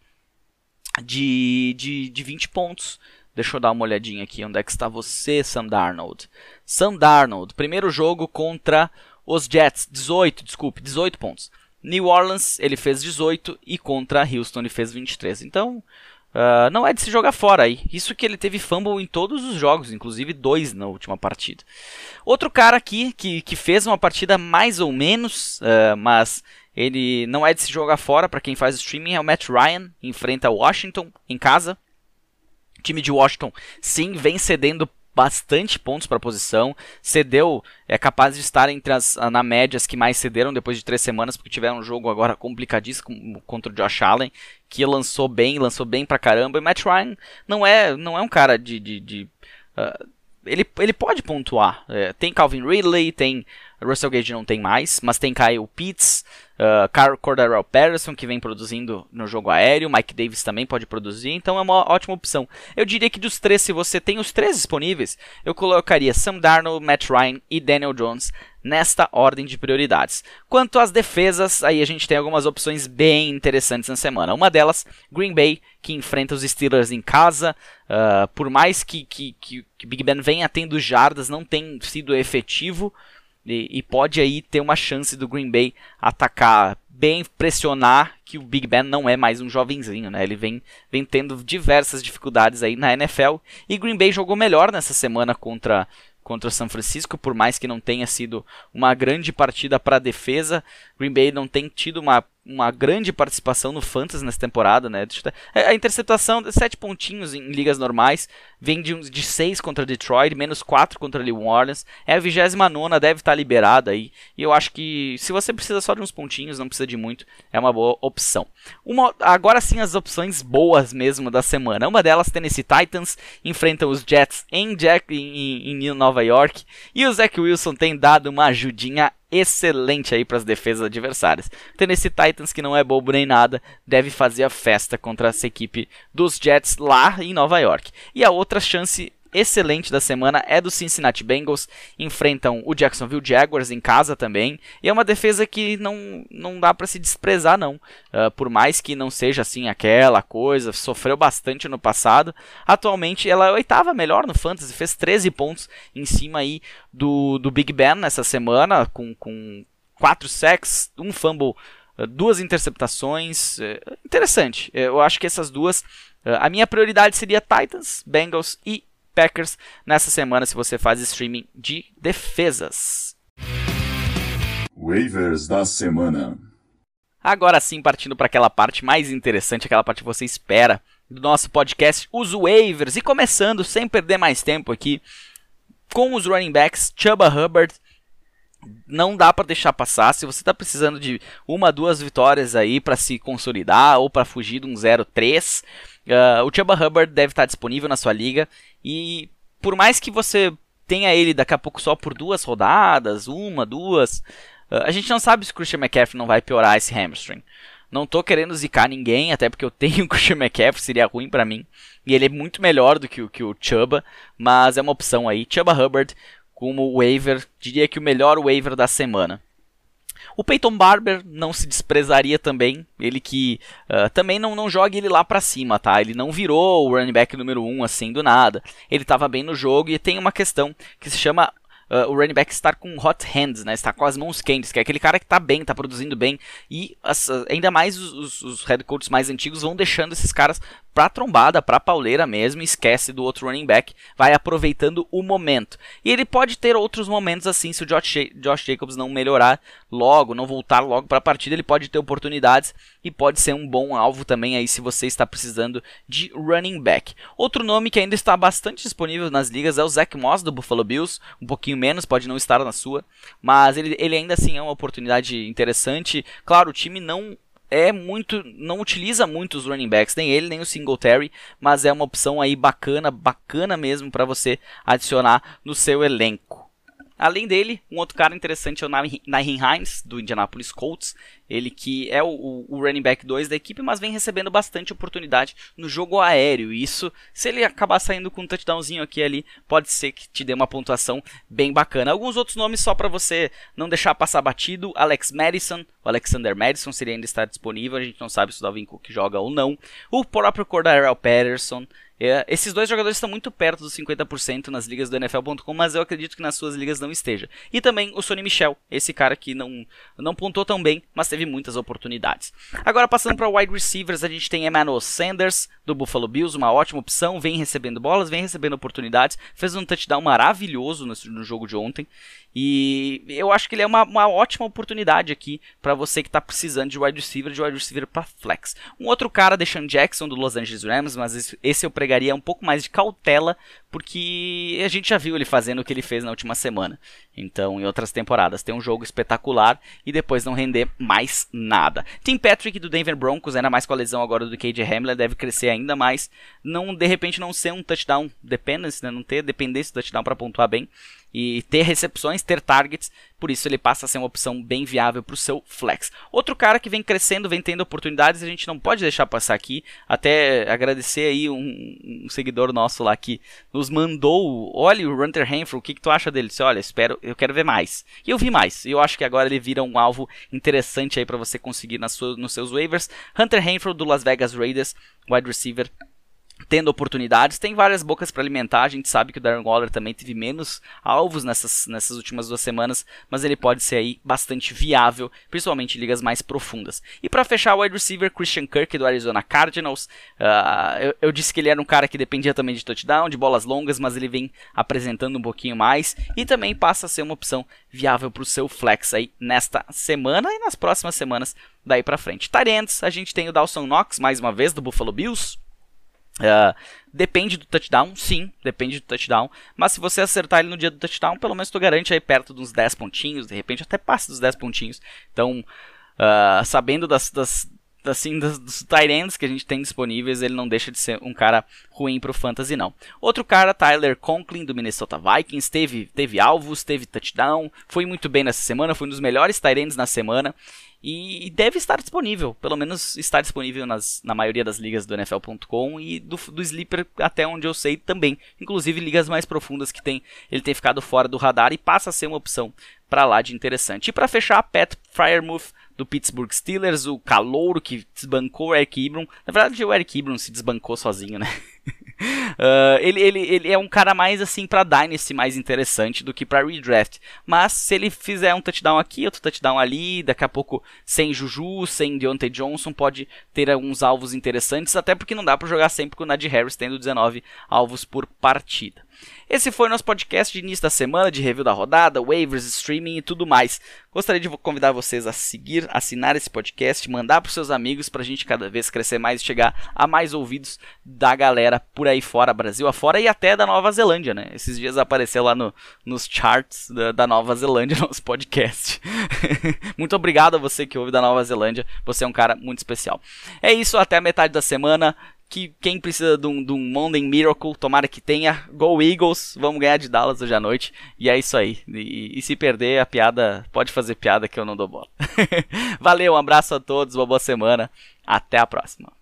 de, de, de 20 pontos. Deixa eu dar uma olhadinha aqui, onde é que está você, Sam Darnold? Sam Darnold, primeiro jogo contra os Jets, 18, desculpe, 18 pontos. New Orleans, ele fez 18 e contra Houston ele fez 23. Então, Uh, não é de se jogar fora aí. Isso que ele teve fumble em todos os jogos, inclusive dois na última partida. Outro cara aqui que, que fez uma partida mais ou menos, uh, mas ele não é de se jogar fora para quem faz streaming, é o Matt Ryan. Enfrenta Washington em casa. O time de Washington sim vem cedendo bastante pontos para a posição, cedeu, é capaz de estar entre as na média as que mais cederam depois de três semanas, porque tiveram um jogo agora complicadíssimo contra o Josh Allen, que lançou bem, lançou bem pra caramba, e Matt Ryan não é, não é um cara de... de, de uh, ele, ele pode pontuar, é, tem Calvin Ridley, tem Russell Gage não tem mais, mas tem Kyle Pitts, uh, Carl Cordarrelle Patterson, que vem produzindo no jogo aéreo, Mike Davis também pode produzir, então é uma ótima opção. Eu diria que dos três, se você tem os três disponíveis, eu colocaria Sam Darnold, Matt Ryan e Daniel Jones nesta ordem de prioridades. Quanto às defesas, aí a gente tem algumas opções bem interessantes na semana. Uma delas, Green Bay, que enfrenta os Steelers em casa. Uh, por mais que, que, que, que Big Ben venha tendo jardas, não tem sido efetivo. E, e, pode aí ter uma chance do Green Bay atacar bem, pressionar que o Big Ben não é mais um jovenzinho, né? Ele vem, vem tendo diversas dificuldades aí na NFL e Green Bay jogou melhor nessa semana contra contra o São Francisco, por mais que não tenha sido uma grande partida para a defesa, Green Bay não tem tido uma uma grande participação no Fantasy nessa temporada, né? É, a interceptação, sete pontinhos em ligas normais, vem de, de 6 contra Detroit, menos 4 contra New Orleans. É a 29 deve estar liberada aí. E eu acho que se você precisa só de uns pontinhos, não precisa de muito, é uma boa opção. Uma, agora sim, as opções boas mesmo da semana. Uma delas, Tennessee Titans, enfrenta os Jets em, Jack, em, em Nova York. E o Zach Wilson tem dado uma ajudinha excelente aí para as defesas adversárias. Tennessee Titans, que não é bobo nem nada, deve fazer a festa contra essa equipe dos Jets lá em Nova York. E a outra chance excelente da semana é do Cincinnati Bengals. Enfrentam o Jacksonville Jaguars em casa também. E é uma defesa que não, não dá para se desprezar, não. Uh, por mais que não seja assim aquela coisa, sofreu bastante no passado. Atualmente ela é a oitava melhor no Fantasy, fez 13 pontos em cima aí do, do Big Ben nessa semana, com, com 4 sacks, um fumble ah, duas interceptações. É, interessante. Eu acho que essas duas. Ah, a minha prioridade seria Titans, Bengals e Packers nessa semana se você faz streaming de defesas. Waivers da semana. Agora sim, partindo para aquela parte mais interessante, aquela parte que você espera do nosso podcast, os waivers. E começando, sem perder mais tempo aqui, com os running backs, Chuba Hubbard. Não dá para deixar passar. Se você está precisando de uma, duas vitórias aí para se consolidar ou para fugir de um 0-3, Uh, o Chuba Hubbard deve estar disponível na sua liga e por mais que você tenha ele daqui a pouco só por duas rodadas, uma, duas, uh, a gente não sabe se o Christian McCaffrey não vai piorar esse hamstring. Não tô querendo zicar ninguém, até porque eu (laughs) tenho o Christian McCaffrey, seria ruim para mim. E ele é muito melhor do que o, que o Chuba, mas é uma opção aí. Chuba Hubbard como waiver, diria que o melhor waiver da semana. O Peyton Barber não se desprezaria também, ele que uh, também não, não joga ele lá para cima, tá? Ele não virou o running back número 1 um, assim do nada. Ele estava bem no jogo e tem uma questão que se chama uh, o running back estar com hot hands, né? Estar com as mãos quentes, que é aquele cara que tá bem, tá produzindo bem. E as, ainda mais os, os, os head coaches mais antigos vão deixando esses caras pra trombada, pra pauleira mesmo, esquece do outro running back, vai aproveitando o momento. E ele pode ter outros momentos assim, se o Josh, Josh Jacobs não melhorar logo, não voltar logo para a partida, ele pode ter oportunidades e pode ser um bom alvo também aí se você está precisando de running back. Outro nome que ainda está bastante disponível nas ligas é o Zach Moss do Buffalo Bills, um pouquinho menos, pode não estar na sua, mas ele, ele ainda assim é uma oportunidade interessante. Claro, o time não é muito, não utiliza muito os running backs, nem ele nem o Singletary, mas é uma opção aí bacana, bacana mesmo para você adicionar no seu elenco. Além dele, um outro cara interessante é o Nahin Hines, do Indianapolis Colts. Ele que é o, o, running back 2 da equipe, mas vem recebendo bastante oportunidade no jogo aéreo. E isso, se ele acabar saindo com um touchdownzinho aqui ali, pode ser que te dê uma pontuação bem bacana. Alguns outros nomes só para você não deixar passar batido. Alex Madison, o Alexander Madison seria ainda estar disponível. A gente não sabe se o Dalvin Cook joga ou não. O próprio Cordarrelle Patterson. É, esses dois jogadores estão muito perto dos 50% nas ligas do NFL.com, mas eu acredito que nas suas ligas não esteja. E também o Sonny Michel, esse cara que não, não pontou tão bem, mas teve muitas oportunidades. Agora passando para wide receivers, a gente tem Emmanuel Sanders do Buffalo Bills, uma ótima opção, vem recebendo bolas, vem recebendo oportunidades, fez um touchdown maravilhoso no, no jogo de ontem. E eu acho que ele é uma, uma ótima oportunidade aqui para você que está precisando de wide receiver, de wide receiver para flex. Um outro cara, Deshaun Jackson do Los Angeles Rams, mas esse eu pregaria um pouco mais de cautela, porque a gente já viu ele fazendo o que ele fez na última semana. Então, em outras temporadas, tem um jogo espetacular e depois não render mais nada. Tim Patrick do Denver Broncos, ainda mais com a lesão agora do KJ Hamler, deve crescer ainda mais. Não, de repente, não ser um touchdown dependence, né? não ter dependência do touchdown para pontuar bem e ter recepções, ter targets, por isso ele passa a ser uma opção bem viável para o seu flex. Outro cara que vem crescendo, vem tendo oportunidades, a gente não pode deixar passar aqui, até agradecer aí um, um seguidor nosso lá que nos mandou, olha o Hunter Renfrew, o que, que tu acha dele? Disse, olha, espero, eu quero ver mais. E eu vi mais, e eu acho que agora ele vira um alvo interessante aí para você conseguir nas suas, nos seus waivers. Hunter Renfrew do Las Vegas Raiders, wide receiver tendo oportunidades. Tem várias bocas para alimentar. A gente sabe que o Darren Waller também teve menos alvos nessas, nessas últimas duas semanas, mas ele pode ser aí bastante viável, principalmente em ligas mais profundas. E para fechar, o wide receiver Christian Kirk do Arizona Cardinals. Uh, eu, eu, disse que ele era um cara que dependia também de touchdown, de bolas longas, mas ele vem apresentando um pouquinho mais e também passa a ser uma opção viável para o seu flex aí nesta semana e nas próximas semanas daí para frente. Tyrants, a gente tem o Dawson Knox mais uma vez do Buffalo Bills. Uh, depende do touchdown, sim, depende do touchdown. Mas se você acertar ele no dia do touchdown, pelo menos tu garante aí perto dos 10 pontinhos, de repente até passa dos 10 pontinhos. Então, uh, sabendo das, das, assim, dos, dos tight que a gente tem disponíveis, ele não deixa de ser um cara ruim pro fantasy, não. Outro cara, Tyler Conklin, do Minnesota Vikings, teve, teve alvos, teve touchdown, foi muito bem nessa semana, foi um dos melhores tight na semana e deve estar disponível, pelo menos está disponível nas, na maioria das ligas do NFL.com e do, do Sleeper até onde eu sei também, inclusive ligas mais profundas que tem ele tem ficado fora do radar e passa a ser uma opção para lá de interessante. E para fechar, Pat Fryermuth do Pittsburgh Steelers, o calouro que desbancou o Eric Ibram. Na verdade, o Eric Ibram se desbancou sozinho, né? Uh, (laughs) ele, ele, ele é um cara mais assim para Dynasty mais interessante do que para Redraft. Mas se ele fizer um touchdown aqui, outro touchdown ali, daqui a pouco sem Juju, sem Deontay Johnson, pode ter alguns alvos interessantes, até porque não dá para jogar sempre com o Najee Harris tendo 19 alvos por partida. Esse foi o nosso podcast de início da semana, de review da rodada, waivers, streaming e tudo mais. Gostaria de convidar vocês a seguir, assinar esse podcast, mandar para seus amigos para a gente cada vez crescer mais e chegar a mais ouvidos da galera por aí fora, Brasil afora e até da Nova Zelândia, né? Esses dias apareceu lá no, nos charts da, da Nova Zelândia (laughs) nosso podcast. (laughs) muito obrigado a você que ouve da Nova Zelândia, você é um cara muito especial. É isso, até a metade da semana que quem precisa de um, de um Monday Miracle, tomara que tenha. Go Eagles, vamos ganhar de Dallas hoje à noite. E é isso aí. E, e se perder, a piada, pode fazer piada que eu não dou bola. (laughs) Valeu, um abraço a todos, uma boa semana. Até a próxima.